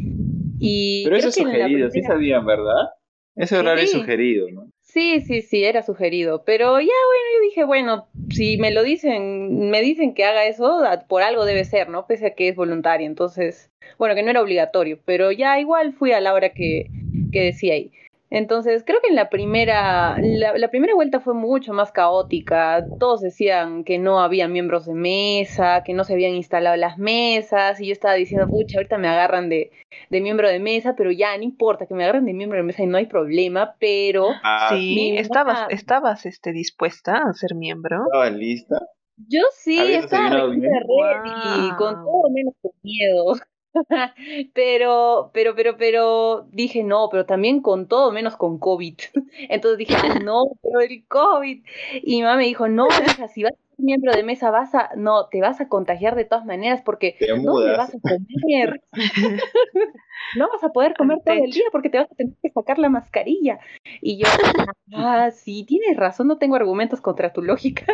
Y Pero eso es sugerido, sí sabían, ¿verdad? Ese horario es sugerido, ¿no? Sí, sí, sí, era sugerido. Pero ya, bueno, yo dije, bueno, si me lo dicen, me dicen que haga eso, por algo debe ser, ¿no? Pese a que es voluntario. Entonces, bueno, que no era obligatorio. Pero ya igual fui a la hora que, que decía ahí. Entonces, creo que en la primera, la, primera vuelta fue mucho más caótica. Todos decían que no había miembros de mesa, que no se habían instalado las mesas, y yo estaba diciendo, pucha, ahorita me agarran de, de miembro de mesa, pero ya no importa que me agarren de miembro de mesa y no hay problema, pero... Ah, sí, estabas, estabas este, dispuesta a ser miembro. ¿Estabas lista? Yo sí, estaba ready, con todo menos con miedo. pero, pero, pero, pero dije no, pero también con todo menos con COVID. Entonces dije, no, pero el COVID. Y mi mamá me dijo, no, hija, si vas miembro de mesa, vas a, no, te vas a contagiar de todas maneras porque no te vas a comer. no vas a poder comer todo el día porque te vas a tener que sacar la mascarilla. Y yo, ah, sí, tienes razón, no tengo argumentos contra tu lógica.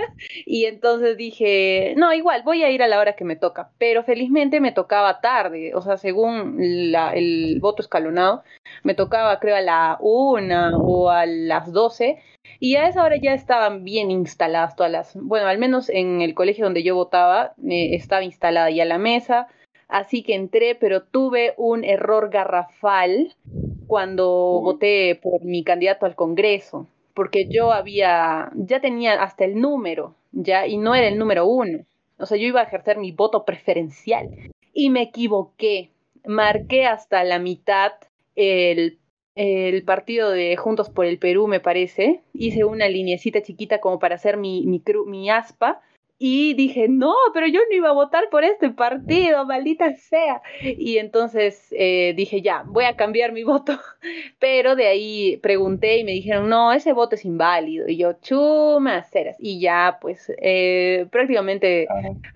Y entonces dije, no, igual, voy a ir a la hora que me toca. Pero felizmente me tocaba tarde, o sea, según la, el voto escalonado, me tocaba creo a la una o a las doce. Y a esa hora ya estaban bien instaladas todas las, bueno, al menos en el colegio donde yo votaba, eh, estaba instalada ya la mesa, así que entré, pero tuve un error garrafal cuando voté por mi candidato al Congreso, porque yo había, ya tenía hasta el número, ya, y no era el número uno. O sea, yo iba a ejercer mi voto preferencial y me equivoqué. Marqué hasta la mitad el, el partido de Juntos por el Perú, me parece. Hice una linecita chiquita como para hacer mi, mi, aspa. Y dije, no, pero yo no iba a votar por este partido, maldita sea. Y entonces eh, dije, ya, voy a cambiar mi voto. Pero de ahí pregunté y me dijeron, no, ese voto es inválido. Y yo, chumas ceras. Y ya, pues, eh, prácticamente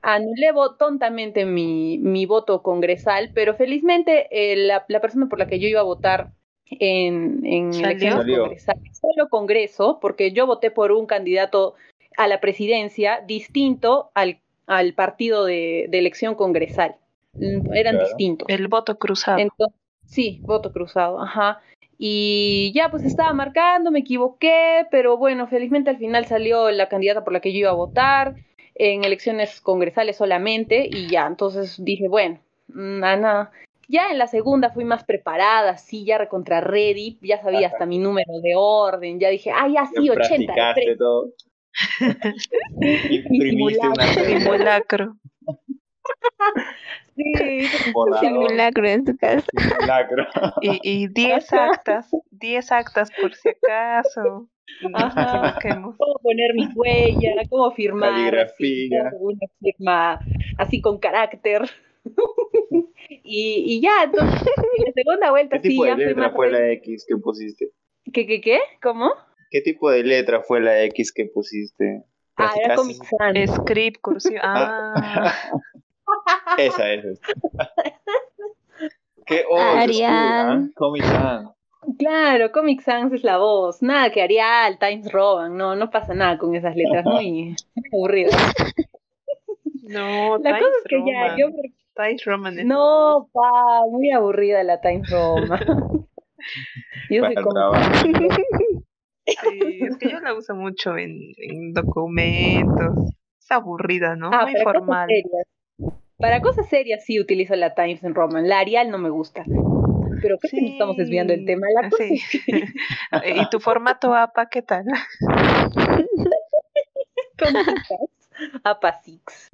anulé vo- tontamente mi, mi voto congresal, pero felizmente eh, la, la persona por la que yo iba a votar en, en Salió. elecciones congresales, solo Congreso, porque yo voté por un candidato a la presidencia distinto al, al partido de, de elección congresal. Mm, Eran Claro. distintos. El voto cruzado. Entonces, sí, voto cruzado, ajá. Y ya pues estaba marcando, me equivoqué, pero bueno, felizmente al final salió la candidata por la que yo iba a votar en elecciones congresales solamente y ya, entonces dije, bueno, nada. Ya en la segunda fui más preparada, sí, ya recontra ready, ya sabía hasta mi número de orden, ya dije, ah, ya sí, Ya 80. practicaste todo. Imprimiste una Simulacro. Sí, un. Simulacro en su casa. simulacro. Y, y 10 actas, 10 actas por si acaso. Ajá. cómo poner mi huella, cómo firmar, Caligrafía. una firma así con carácter. y, y ya, entonces, en la segunda vuelta ¿Qué sí, tipo ya de fui letra más fue la. X que pusiste? ¿Qué, qué, qué? ¿Cómo? ¿Qué tipo de letra fue la X que pusiste? Ah, era. Comic Sans. Script, cursivo. Ah, Esa es. ¿Qué? Oh, cool, ¿ah? Comic Sans. Claro, Comic Sans es la voz. Nada que Arial, Times Roban, no, no pasa nada con esas letras, muy, aburrido. no, La cosa Times es que ya, Roman. yo me- Times Roman es- No, pa, muy aburrida la Times Roman. yo Para soy el. Sí, es que yo la uso mucho en, en documentos. Es aburrida, ¿no? Ah, Muy para formal. cosas. Para cosas serias sí utilizo la Times en Roman. La Arial no me gusta. Pero creo que nos estamos desviando del tema. La cosa Sí. es que ¿Y tu formato APA qué tal? con chicas, APA Six.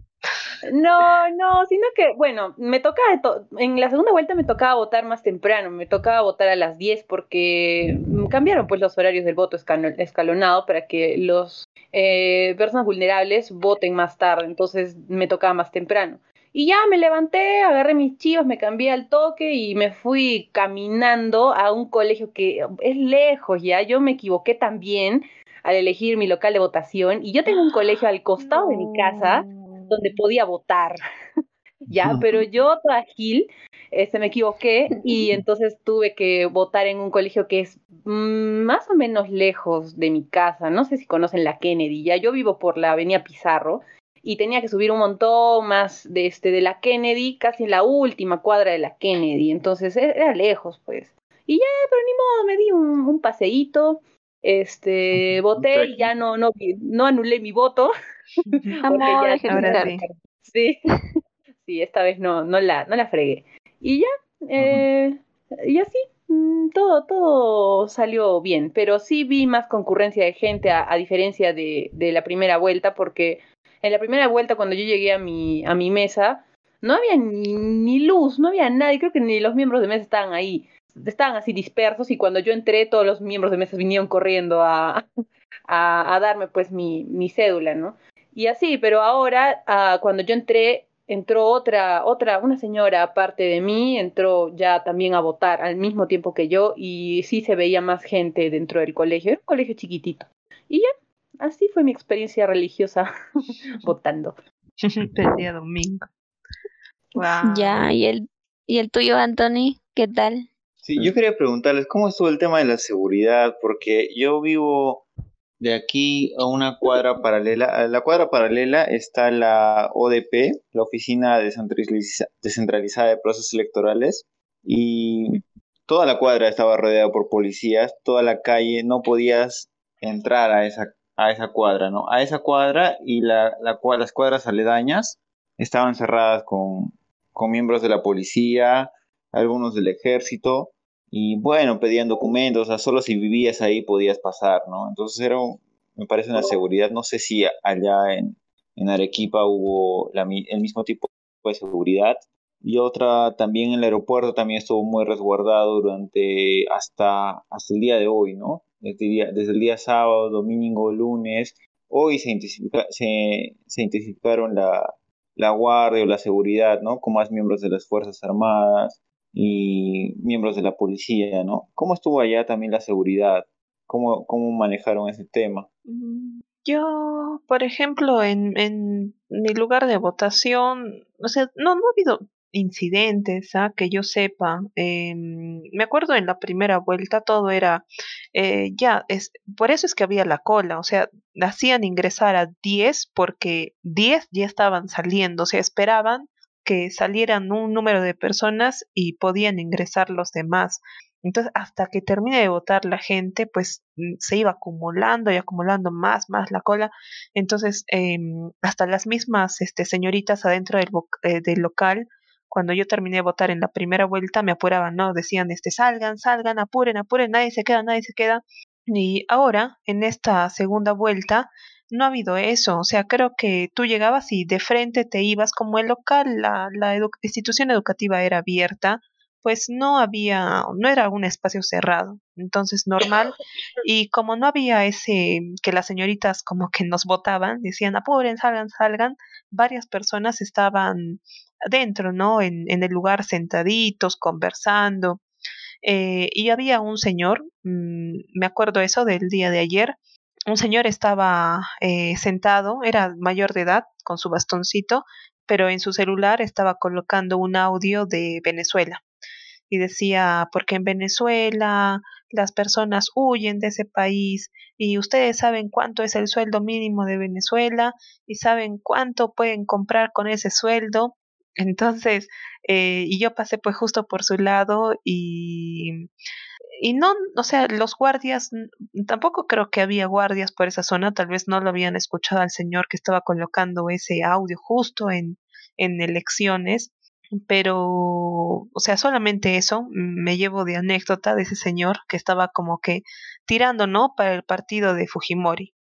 No, no, sino que, bueno, me tocaba, to- en la segunda vuelta me tocaba votar más temprano, me tocaba votar a las 10 porque cambiaron pues los horarios del voto escalonado para que los eh, personas vulnerables voten más tarde, entonces me tocaba más temprano. Y ya me levanté, agarré mis chivas, me cambié al toque y me fui caminando a un colegio que es lejos ya. Yo me equivoqué también al elegir mi local de votación y yo tengo un colegio al costado de mi casa donde podía votar. ya, pero yo Gil, este, me equivoqué y entonces tuve que votar en un colegio que es mm, más o menos lejos de mi casa. No sé si conocen la Kennedy. Ya yo vivo por la Avenida Pizarro y tenía que subir un montón más de este de la Kennedy, casi en la última cuadra de la Kennedy. Entonces e- era lejos, pues. Y ya, pero ni modo, me di un, un paseíto. Este, voté y ya no, no, no anulé mi voto. Amor, ya- ahora sí. Sí, sí, esta vez no, no la, no la fregué. Y ya, eh, y así, mm, todo, todo salió bien, pero sí vi más concurrencia de gente a, a diferencia de, de la primera vuelta, porque en la primera vuelta cuando yo llegué a mi, a mi mesa, no había ni, ni luz, no había nadie, creo que ni los miembros de mesa estaban ahí, estaban así dispersos y cuando yo entré todos los miembros de mesa vinieron corriendo a, a, a darme pues mi, mi cédula, ¿no? Y así, pero ahora, ah, cuando yo entré, entró otra, otra, una señora aparte de mí, entró ya también a votar al mismo tiempo que yo y sí se veía más gente dentro del colegio, era un colegio chiquitito. Y ya, así fue mi experiencia religiosa votando. el día domingo. Ya, ¿y el, ¿y el tuyo, Anthony? ¿Qué tal? Sí, yo quería preguntarles cómo estuvo el tema de la seguridad, porque yo vivo de aquí a una cuadra paralela. A la cuadra paralela está la ODP, la Oficina Descentralizada de Procesos Electorales, y toda la cuadra estaba rodeada por policías, toda la calle, no podías entrar a esa, a esa cuadra, ¿no? A esa cuadra y la, la, las cuadras aledañas estaban cerradas con, con miembros de la policía, algunos del ejército, y bueno, pedían documentos, o sea, solo si vivías ahí podías pasar, ¿no? Entonces era, me parece una seguridad, no sé si allá en, en Arequipa hubo la, el mismo tipo de seguridad. Y otra también en el aeropuerto también estuvo muy resguardado durante hasta, hasta el día de hoy, ¿no? Desde el día, desde el día sábado, domingo, lunes. Hoy se, se, se intensificaron la, la guardia o la seguridad, ¿no? Con más miembros de las Fuerzas Armadas, y miembros de la policía, ¿no? ¿Cómo estuvo allá también la seguridad? ¿Cómo, cómo manejaron ese tema? Mm, yo, por ejemplo, en, en mi lugar de votación, o sea, no, no ha habido incidentes, ¿ah? que yo sepa. Eh, me acuerdo en la primera vuelta todo era, eh, ya, es, por eso es que había la cola, o sea, hacían ingresar a 10 porque 10 ya estaban saliendo, o sea, esperaban que salieran un número de personas y podían ingresar los demás. Entonces, hasta que termine de votar la gente, pues mm, se iba acumulando y acumulando más, más la cola. Entonces, em, hasta las mismas este, señoritas adentro del, eh, del local, cuando yo terminé de votar en la primera vuelta, me apuraban, ¿no? Decían, este, salgan, salgan, apuren, apuren, nadie se queda, nadie se queda. Y ahora, en esta segunda vuelta, no ha habido eso. O sea, creo que tú llegabas y de frente te ibas como el local, la, la institución educativa era abierta, pues no había, no era un espacio cerrado, entonces normal. Y como no había ese, que las señoritas como que nos votaban, decían, apuren, salgan, salgan, varias personas estaban dentro, ¿no? En, en el lugar sentaditos, conversando. Eh, y había un señor, mmm, me acuerdo eso del día de ayer, un señor estaba eh, sentado, era mayor de edad, con su bastoncito, pero en su celular estaba colocando un audio de Venezuela. Y decía, porque en Venezuela las personas huyen de ese país y ustedes saben cuánto es el sueldo mínimo de Venezuela y saben cuánto pueden comprar con ese sueldo. Entonces, eh, y yo pasé pues justo por su lado y y no, o sea, los guardias, tampoco creo que había guardias por esa zona, tal vez no lo habían escuchado al señor que estaba colocando ese audio justo en, en elecciones, pero, o sea, solamente eso me llevo de anécdota de ese señor que estaba como que tirando, ¿no? Para el partido de Fujimori,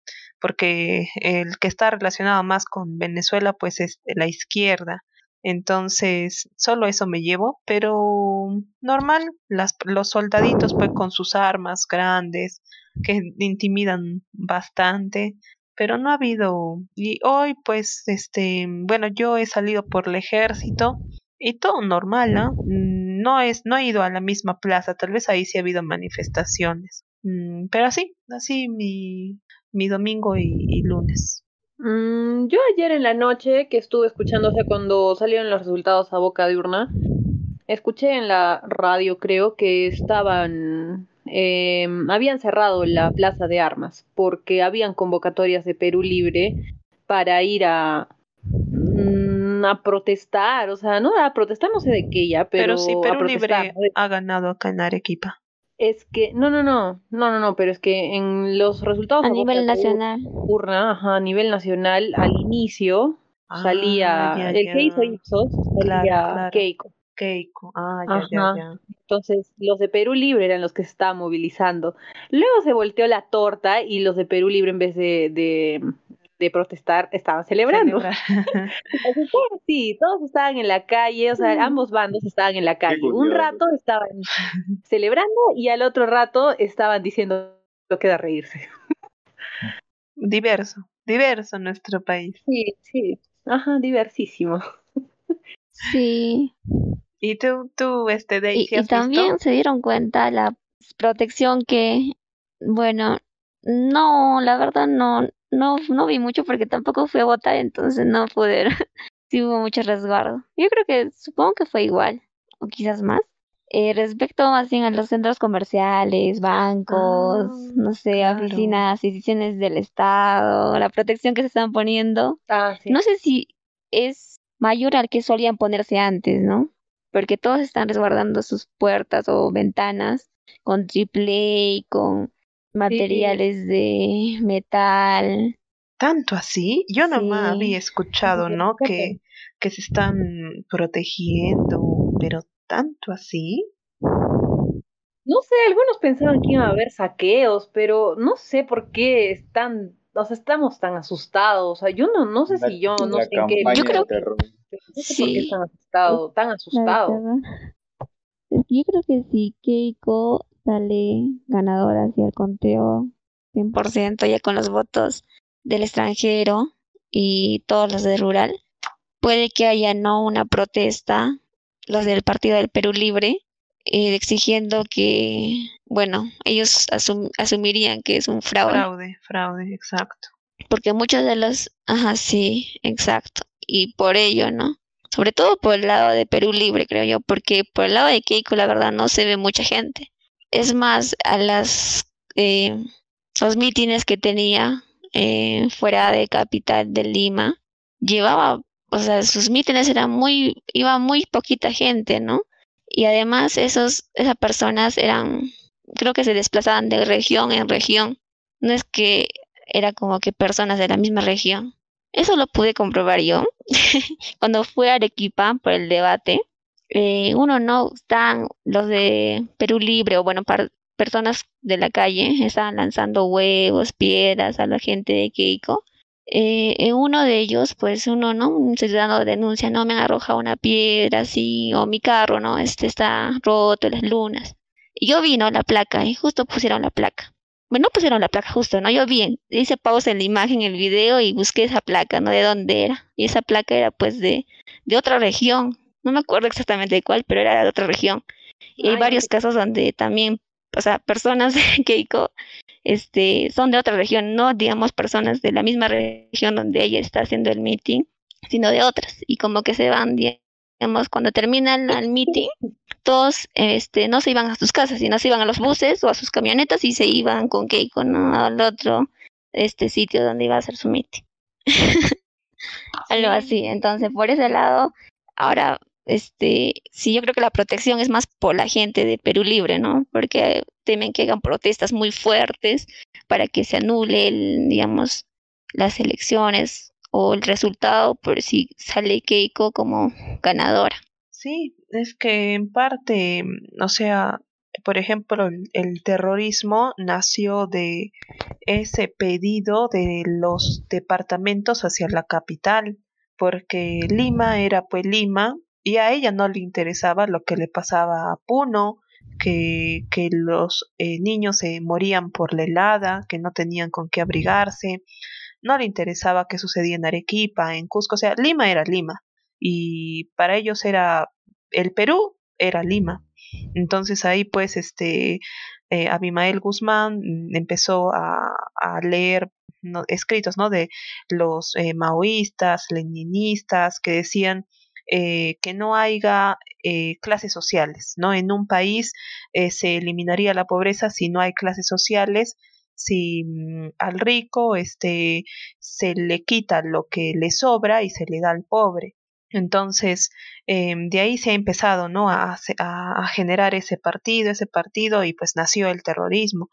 porque el que está relacionado más con Venezuela, pues es la izquierda. Entonces, solo eso me llevo, pero normal, las, los soldaditos pues con sus armas grandes que intimidan bastante, pero no ha habido y hoy pues este, bueno, yo he salido por el ejército y todo normal, ¿no? No es no he ido a la misma plaza, tal vez ahí sí ha habido manifestaciones. Mm, pero así, así mi mi domingo y lunes. Mm, yo ayer en la noche que estuve escuchando, o sea, cuando salieron los resultados a boca de urna, escuché en la radio, creo, que estaban, eh, habían cerrado la plaza de armas porque habían convocatorias de Perú Libre para ir a, mm, a protestar, o sea, no a protestar, no sé de qué ya, pero, pero si Perú Libre ha ganado acá en Arequipa. Es que, no, no, no, no, no, no, pero es que en los resultados a nivel nacional, urna, ajá, a nivel nacional, al inicio ah, salía el que hizo Ipsos, salía Keiko. Keiko, ah, ya, ya, ya. Entonces, los de Perú Libre eran los que se estaban movilizando. Luego se volteó la torta y los de Perú Libre, en vez de, de de protestar estaban celebrando. sí, todos estaban en la calle, o sea, ambos bandos estaban en la calle. Un rato estaban celebrando y al otro rato estaban diciendo lo que da reírse. Diverso, diverso nuestro país. Sí, sí, ajá, diversísimo. Sí. ¿Y tú, tú este, Daisy, Y, y visto? también se dieron cuenta la protección que, bueno, no, la verdad no, no, no vi mucho porque tampoco fui a votar, entonces no pude. Sí hubo mucho resguardo. Yo creo que, supongo que fue igual, o quizás más. Eh, respecto más bien a los centros comerciales, bancos, Ah, no sé, claro. oficinas, instituciones del Estado, la protección que se están poniendo. Ah, sí. No sé si es mayor al que solían ponerse antes, ¿no? Porque todos están resguardando sus puertas o ventanas con triple A, con materiales de metal. ¿Tanto así? Yo nomás Sí. había escuchado, ¿no? Que, que se están protegiendo, pero ¿tanto así? No sé, algunos pensaban que iba a haber saqueos, pero no sé por qué están, o sea, estamos tan asustados. O sea, yo no, no sé La- si yo, no sé qué. Yo creo terror. No sé por qué Sí. están asustados, tan asustados. que Yo creo que si Keiko sale ganadora hacia el conteo 100% ya con los votos del extranjero y todos los de rural, puede que haya no una protesta, los del Partido del Perú Libre, eh, exigiendo que, bueno, ellos asum- asumirían que es un fraude. Fraude, fraude, exacto. Porque muchos de los, ajá, sí, exacto. Y por ello, ¿no? Sobre todo por el lado de Perú Libre, creo yo, porque por el lado de Keiko, la verdad, no se ve mucha gente. Es más, a las, eh, los mítines que tenía eh, fuera de capital de Lima, llevaba, o sea, sus mítines eran muy, iba muy poquita gente, ¿no? Y además esos, esas personas eran, creo que se desplazaban de región en región. No es que era como que personas de la misma región. Eso lo pude comprobar yo cuando fui a Arequipa por el debate. Eh, uno no están los de Perú Libre o bueno, personas de la calle estaban lanzando huevos, piedras a la gente de Keiko. Eh, uno de ellos, pues uno, ¿no? Un ciudadano denuncia, no me han arrojado una piedra así, o mi carro, ¿no? Este está roto, las lunas. Y yo vi, ¿no? La placa, y justo pusieron la placa. Bueno, no pusieron la placa justo, ¿no? Yo vi, hice pausa en la imagen, en el video y busqué esa placa, ¿no? De dónde era. Y esa placa era pues de, de otra región. No me acuerdo exactamente de cuál, pero era de otra región. Y hay Ay, varios casos donde también, o sea, personas de Keiko, este, son de otra región, no digamos personas de la misma región donde ella está haciendo el meeting, sino de otras. Y como que se van, digamos, cuando termina el, el meeting, todos este, no se iban a sus casas, sino se iban a los buses o a sus camionetas y se iban con Keiko ¿no? al otro este sitio donde iba a hacer su meeting. Algo así. Entonces, por ese lado, ahora, este, sí, yo creo que la protección es más por la gente de Perú Libre, ¿no? Porque temen que hagan protestas muy fuertes para que se anule, digamos, las elecciones o el resultado por si sale Keiko como ganadora. Sí, es que en parte, mm, o sea, por ejemplo, el, el terrorismo nació de ese pedido de los departamentos hacia la capital, porque Lima era pues Lima y a ella no le interesaba lo que le pasaba a Puno, que, que los eh, niños se morían por la helada, que no tenían con qué abrigarse, no le interesaba qué sucedía en Arequipa, en Cusco, o sea, Lima era Lima y para ellos era el Perú era Lima. Entonces ahí pues este eh, Abimael Guzmán empezó a, a leer ¿no? escritos ¿no? de los eh, maoístas, leninistas que decían eh, que no haya eh, clases sociales, ¿no? En un país eh, se eliminaría la pobreza si no hay clases sociales, si mm, al rico este se le quita lo que le sobra y se le da al pobre. Entonces, eh, de ahí se ha empezado, ¿no? A generar ese partido, ese partido, y pues nació el terrorismo.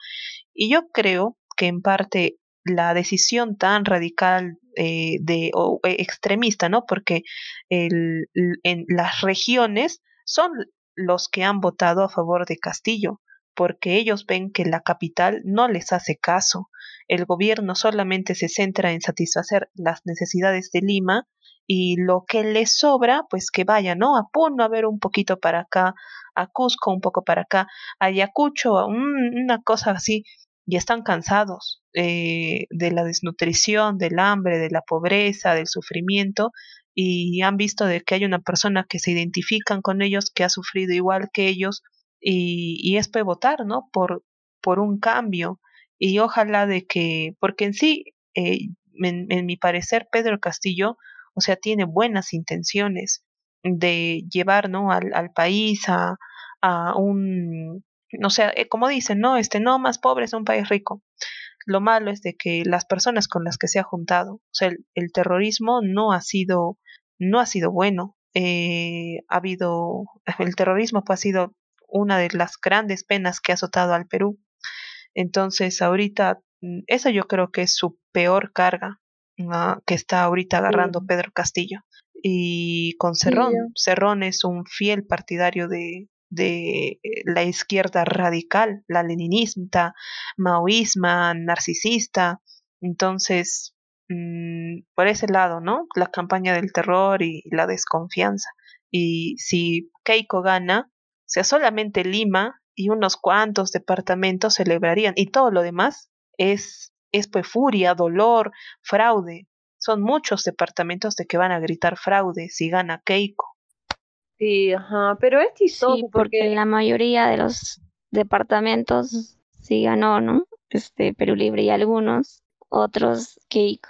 Y yo creo que en parte la decisión tan radical eh, de, o eh, extremista, ¿no? Porque el, en las regiones son los que han votado a favor de Castillo, porque ellos ven que la capital no les hace caso. El gobierno solamente se centra en satisfacer las necesidades de Lima y lo que les sobra, pues que vaya, ¿no? A Puno a ver un poquito para acá, a Cusco un poco para acá, a Ayacucho, una cosa así, y están cansados eh, de la desnutrición, del hambre, de la pobreza, del sufrimiento, y han visto de que hay una persona que se identifican con ellos, que ha sufrido igual que ellos y, y es para votar, ¿no? Por, por un cambio y ojalá de que, porque en sí, eh, en, en mi parecer, Pedro Castillo, o sea, tiene buenas intenciones de llevar, ¿no? Al, al país a, a un, no sé, eh, como dicen, ¿no? Este, no más pobre es un país rico. Lo malo es de que las personas con las que se ha juntado, o sea, el, el terrorismo no ha sido, no ha sido bueno. Eh, ha habido, el terrorismo pues, ha sido una de las grandes penas que ha azotado al Perú. Entonces, ahorita, mm, eso yo creo que es su peor carga que está ahorita agarrando Sí. Pedro Castillo. Y con Sí, Cerrón, yo- Cerrón es un fiel partidario de, de eh, la izquierda radical, la leninista, maoísma, narcisista. Entonces, mm, por ese lado, ¿no? La campaña del terror y, la desconfianza. Y si Keiko gana, o sea, solamente Lima y unos cuantos departamentos celebrarían. Y todo lo demás es, es pues furia, dolor, fraude. Son muchos departamentos de que van a gritar fraude si gana Keiko. Sí, ajá, pero es chistoso Sí, porque porque la mayoría de los departamentos sí ganó, ¿no? Este, Perú Libre y algunos, otros Keiko.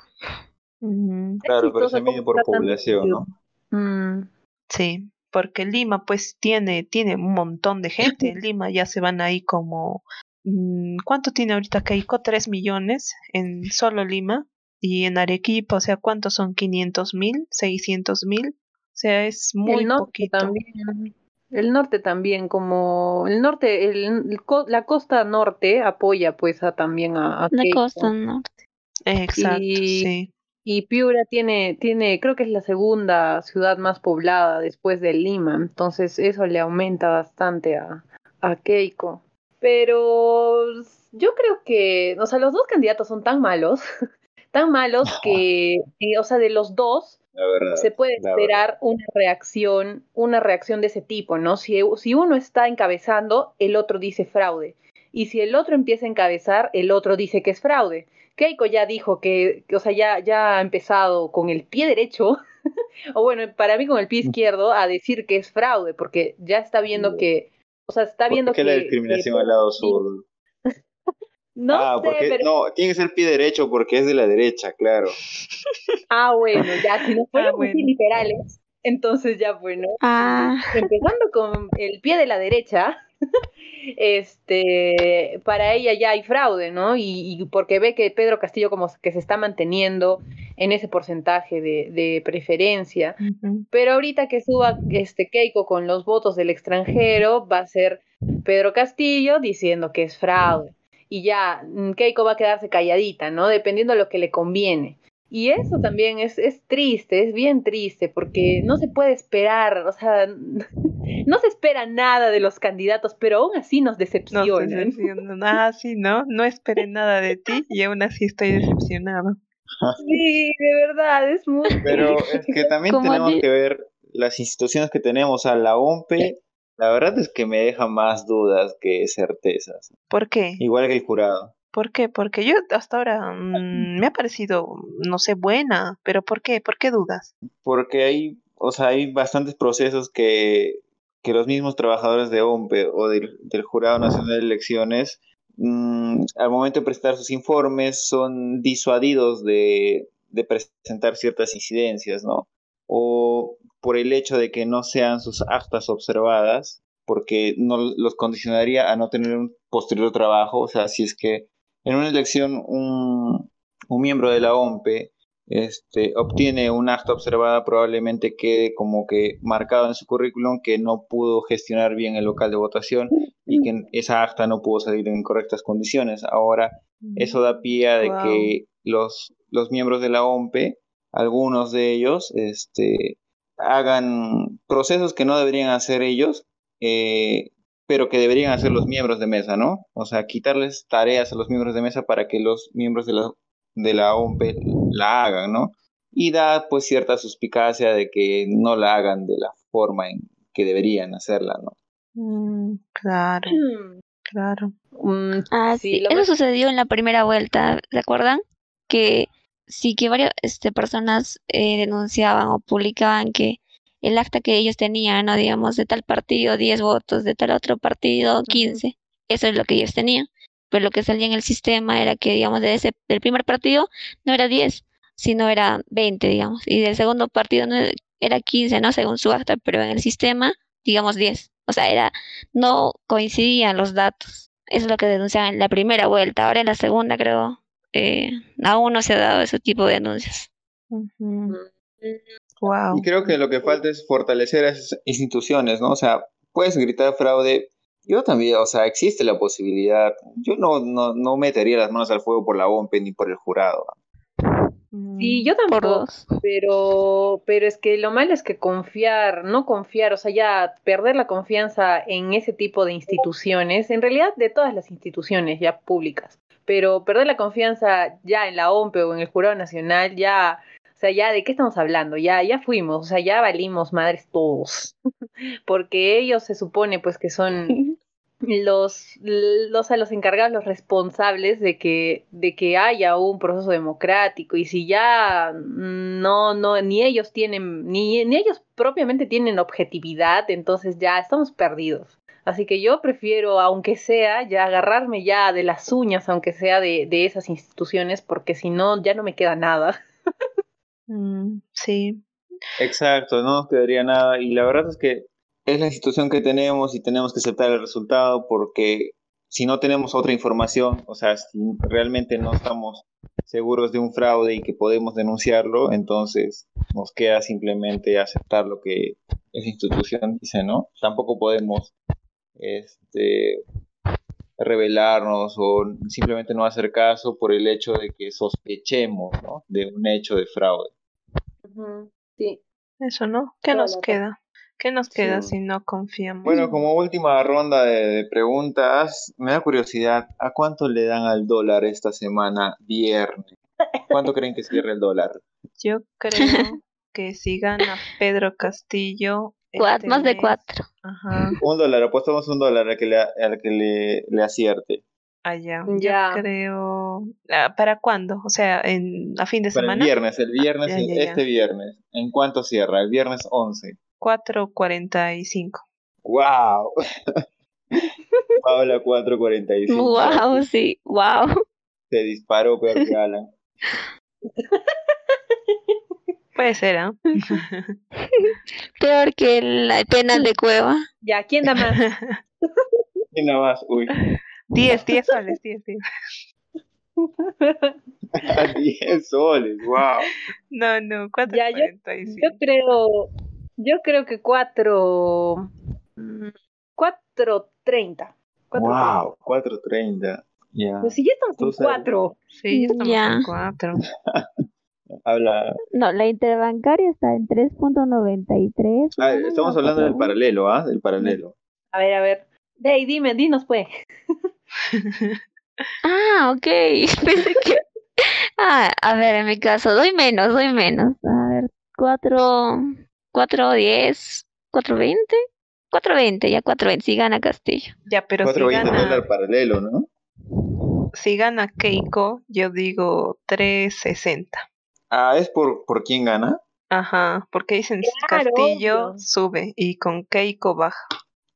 Claro, pero se mide por población, ¿no? Mm, Sí, porque Lima pues tiene, tiene un montón de gente. En Lima ya se van ahí como... mm, ¿Cuánto tiene ahorita Keiko? Tres millones en solo Lima. Y en Arequipa, o sea, ¿cuántos son? ¿500 mil? ¿600 mil? O sea, es muy el norte poquito. también, el norte también, como el norte, el, la costa norte apoya pues a, también a, a La Keiko. costa norte. Exacto, Y, sí. y Piura tiene, tiene, creo que es la segunda ciudad más poblada después de Lima, entonces eso le aumenta bastante a, a Keiko. Pero yo creo que, o sea, los dos candidatos son tan malos, tan malos que, que, o sea, de los dos La verdad. se puede esperar una reacción, una reacción de ese tipo, ¿no? Si, si uno está encabezando, el otro dice fraude. Y si el otro empieza a encabezar, el otro dice que es fraude. Keiko ya dijo que, que, o sea, ya, ya ha empezado con el pie derecho, o bueno, para mí con el pie izquierdo, a decir que es fraude, porque ya está viendo que, o sea, está viendo ¿Por qué que... la discriminación que- al lado sur? No ah, sé, porque, pero... no, tiene que ser pie derecho porque es de la derecha, claro. Ah, bueno, ya, si nos ponemos bueno. así literales, entonces ya, bueno. Ah, empezando con el pie de la derecha, este, para ella ya hay fraude, ¿no? Y, y porque ve que Pedro Castillo como que se está manteniendo en ese porcentaje de, de preferencia. Pero ahorita que suba este Keiko con los votos del extranjero, va a ser Pedro Castillo diciendo que es fraude. Y ya mm, Keiko va a quedarse calladita, ¿no? Dependiendo de lo que le conviene. Y eso también es, es triste, es bien triste, porque no se puede esperar, o sea, no se espera nada de los candidatos, pero aún así nos No decepcionan. sé, decepcionan. Ah, sí, ¿no? No esperé nada de ti y aún así estoy decepcionado. Sí, de verdad, es muy Pero es que también tenemos que ver las instituciones que tenemos. A la OMPE, la verdad es que me deja más dudas que certezas. ¿Por qué? Igual que el jurado. ¿Por qué? Porque yo hasta ahora mm, me ha parecido, no sé, buena, pero ¿por qué? ¿Por qué dudas? Porque hay, o sea, hay bastantes procesos que, que los mismos trabajadores de OMPE o del, del Jurado Nacional de Elecciones, mm, al momento de presentar sus informes, son disuadidos de, de presentar ciertas incidencias, ¿no? O por el hecho de que no sean sus actas observadas, porque no los condicionaría a no tener un posterior trabajo, o sea, si es que en una elección un, un miembro de la OMPE este, obtiene un acta observada, probablemente quede como que marcado en su currículum que no pudo gestionar bien el local de votación y que esa acta no pudo salir en correctas condiciones. Ahora, eso da pie a de Wow. que los, los miembros de la OMPE, algunos de ellos, este, hagan procesos que no deberían hacer ellos, eh, pero que deberían hacer los miembros de mesa, ¿no? O sea, quitarles tareas a los miembros de mesa para que los miembros de la, de la OMPE la hagan, ¿no? Y da pues cierta suspicacia de que no la hagan de la forma en que deberían hacerla, ¿no? Mm, claro, claro. Mm, ah, sí, Eso sucedió en la primera vuelta, ¿se acuerdan? Que sí que varias este, personas eh, denunciaban o publicaban que el acta que ellos tenían, ¿no? digamos, de tal partido 10 votos, de tal otro partido 15, eso es lo que ellos tenían. Pero lo que salía en el sistema era que, digamos, de ese, del primer partido no era 10, sino era 20, digamos, y del segundo partido no era 15, ¿no? Según su acta, pero en el sistema, digamos 10. O sea, era, no coincidían los datos. Eso es lo que denunciaban en la primera vuelta. Ahora en la segunda, creo, eh, aún no se ha dado ese tipo de denuncias. Wow. Y creo que lo que falta es fortalecer a esas instituciones, ¿no? O sea, puedes gritar fraude. Yo también, o sea, existe la posibilidad. Yo no, no, no metería las manos al fuego por la OMP ni por el jurado. Sí, yo Por tampoco, pero, pero es que lo malo es que confiar, no confiar, o sea, ya perder la confianza en ese tipo de instituciones, en realidad de todas las instituciones ya públicas, pero perder la confianza ya en la OMP o en el Jurado Nacional, ya, o sea, ya de qué estamos hablando, ya, ya fuimos, o sea, ya valimos madres todos, porque ellos se supone pues que son los, los, a los encargados, los responsables de que, de que haya un proceso democrático y si ya no, no, ni ellos tienen, ni, ni ellos propiamente tienen objetividad, entonces ya estamos perdidos. Así que yo prefiero, aunque sea, ya agarrarme ya de las uñas, aunque sea de, de esas instituciones, porque si no, ya no me queda nada. Mm, sí. Exacto, no nos quedaría nada. Y la verdad es que es la institución que tenemos y tenemos que aceptar el resultado porque si no tenemos otra información, o sea, si realmente no estamos seguros de un fraude y que podemos denunciarlo, entonces nos queda simplemente aceptar lo que esa institución dice, ¿no? Tampoco podemos este, revelarnos o simplemente no hacer caso por el hecho de que sospechemos, ¿no? De un hecho de fraude. Sí. Eso, ¿no? ¿Qué Toda nos queda? ¿Qué nos queda Sí. si no confiamos? Bueno, como última ronda de, de preguntas, me da curiosidad, ¿a cuánto le dan al dólar esta semana viernes? ¿Cuánto creen que cierre el dólar? Yo creo que si gana Pedro Castillo. Cuat- este más de mes- cuatro. Ajá, Un dólar, apostamos un dólar al que le, al que le, le acierte. allá. Ya. Yo creo. ah, ¿Para cuándo? O sea, en, a fin de Para el semana. viernes, el viernes, Ya, el- ya, ya. este viernes. ¿En cuánto cierra? El viernes 11. 4.45. ¡Wow! Paula 4.45. Wow, sí, wow. Se disparó peor que Alan. Puede ser, ¿ah? Peor que el penal de cueva. Ya, ¿quién da más? Y nada más, uy. 10, 10 soles, 10, 10. 10 soles, wow. No, no, Ya, yo- 4.45. Yo creo, yo creo que cuatro, mm, cuatro treinta. Cuatro Wow, 4.30. Ya. Pues si ya estamos en sabes. cuatro. Sí, ya estamos en 4. Habla. No, la interbancaria está en 3.93. Ah, estamos hablando del paralelo, ¿ah? Del paralelo. A ver, a ver. Dey, dime, dinos pues. Ah, ok. Pensé que... Ah, a ver, en mi caso, doy menos, doy menos. A ver, 4, 4.10, 4.20, 4.20, ya 4.20, si gana Castillo. Ya, pero si 4.20 gana, dólar paralelo, ¿no? si gana Keiko, yo digo 3.60. Ah, ¿es por, por quién gana? Ajá, porque dicen Claro, Castillo obvio. sube y con Keiko baja.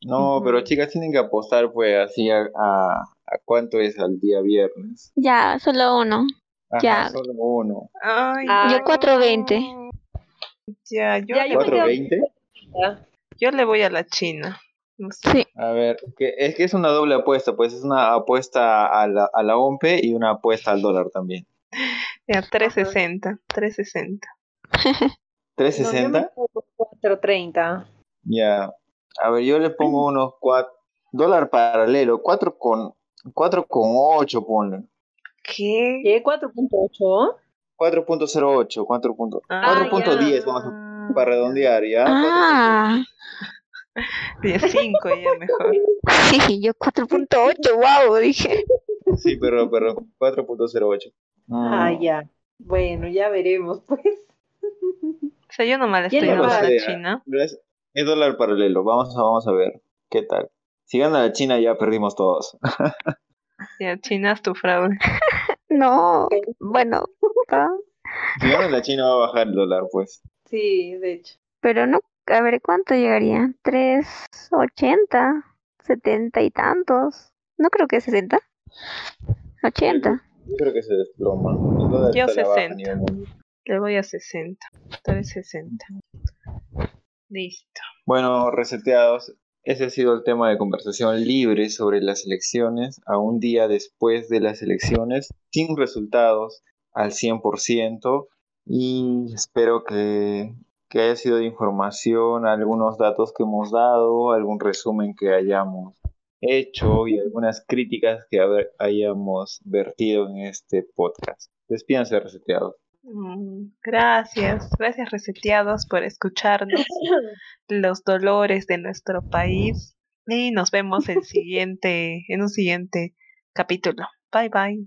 No, pero chicas tienen que apostar, pues, así a, a, a cuánto es al día viernes. Ya, solo uno. Ajá, Ya. solo uno. Ay, Ah. Yo no. 4.20. Ya, yo, Ya, yo me voy, quedo- ¿4.20? Ya. yo le voy a la China. No sé. Sí, A ver, que, es que es una doble apuesta, pues es una apuesta a la, a la OMPE y una apuesta al dólar también. Ya, 360, 360. No, yo me ¿360? quedo con cuatro treinta. Ya. A ver, yo le pongo unos 4. Dólar paralelo, 4 con, 4 con 8, ponle. ¿Qué? ¿Qué? ¿Cuatro punto ocho? 4.08, 4. punto- Ah, 4.10 ya. vamos a para redondear, ¿ya? Ah, 5 ya mejor. sí, yo 4.8, wow, dije. 4.8. Sí, perdón, perdón. 4.08. Mm, Ah, ya. Bueno, ya veremos, pues. O sea, yo nomás le ¿Quién estoy dando a la China. Es, dólar paralelo. Vamos a, vamos a ver qué tal. Si gana la China ya perdimos todos. Ya, China es tu fraude. No, bueno, ah, Si no, la China va a bajar el dólar, pues. Sí, de hecho. Pero no, a ver, ¿cuánto llegaría? ¿380? ¿70 y tantos? No creo que 60. 80. Yo creo que se desploma. Yo está a la baja a 60. nivel mundial. Le voy a 60. 360. Listo. Bueno, reseteados, ese ha sido el tema de conversación libre sobre las elecciones a un día después de las elecciones, sin resultados al 100%, y espero que, que haya sido de información algunos datos que hemos dado, algún resumen que hayamos hecho y algunas críticas que haber- hayamos vertido en este podcast. Despídanse reseteados. Mm, Gracias, gracias reseteados por escucharnos los dolores de nuestro país y nos vemos en siguiente en un siguiente capítulo. Bye bye.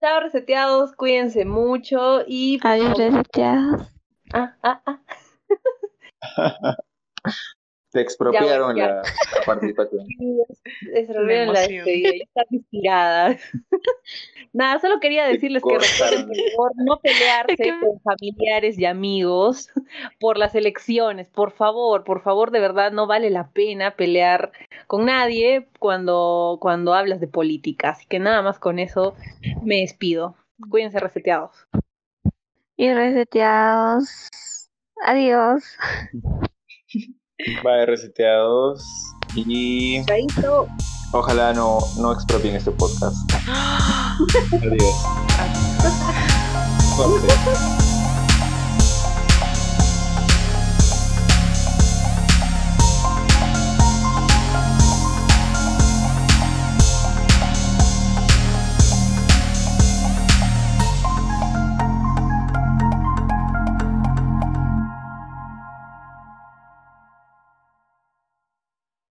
Chao, reseteados, cuídense mucho y. Adiós, reseteados. Ah, ah, ah. Te expropiaron Ya, la, la participación. Es la emoción. despedida, yo estaba inspirada. Nada, solo quería decirles que recuerden por favor no pelearse Es que- con familiares y amigos por las elecciones. Por favor, por favor, de verdad no vale la pena pelear con nadie cuando, cuando hablas de política. Así que nada más con eso me despido. Cuídense reseteados. Y reseteados. Adiós. Bye, reseteados. Y Chaito. ojalá no, no expropien este podcast. Adiós. Corte.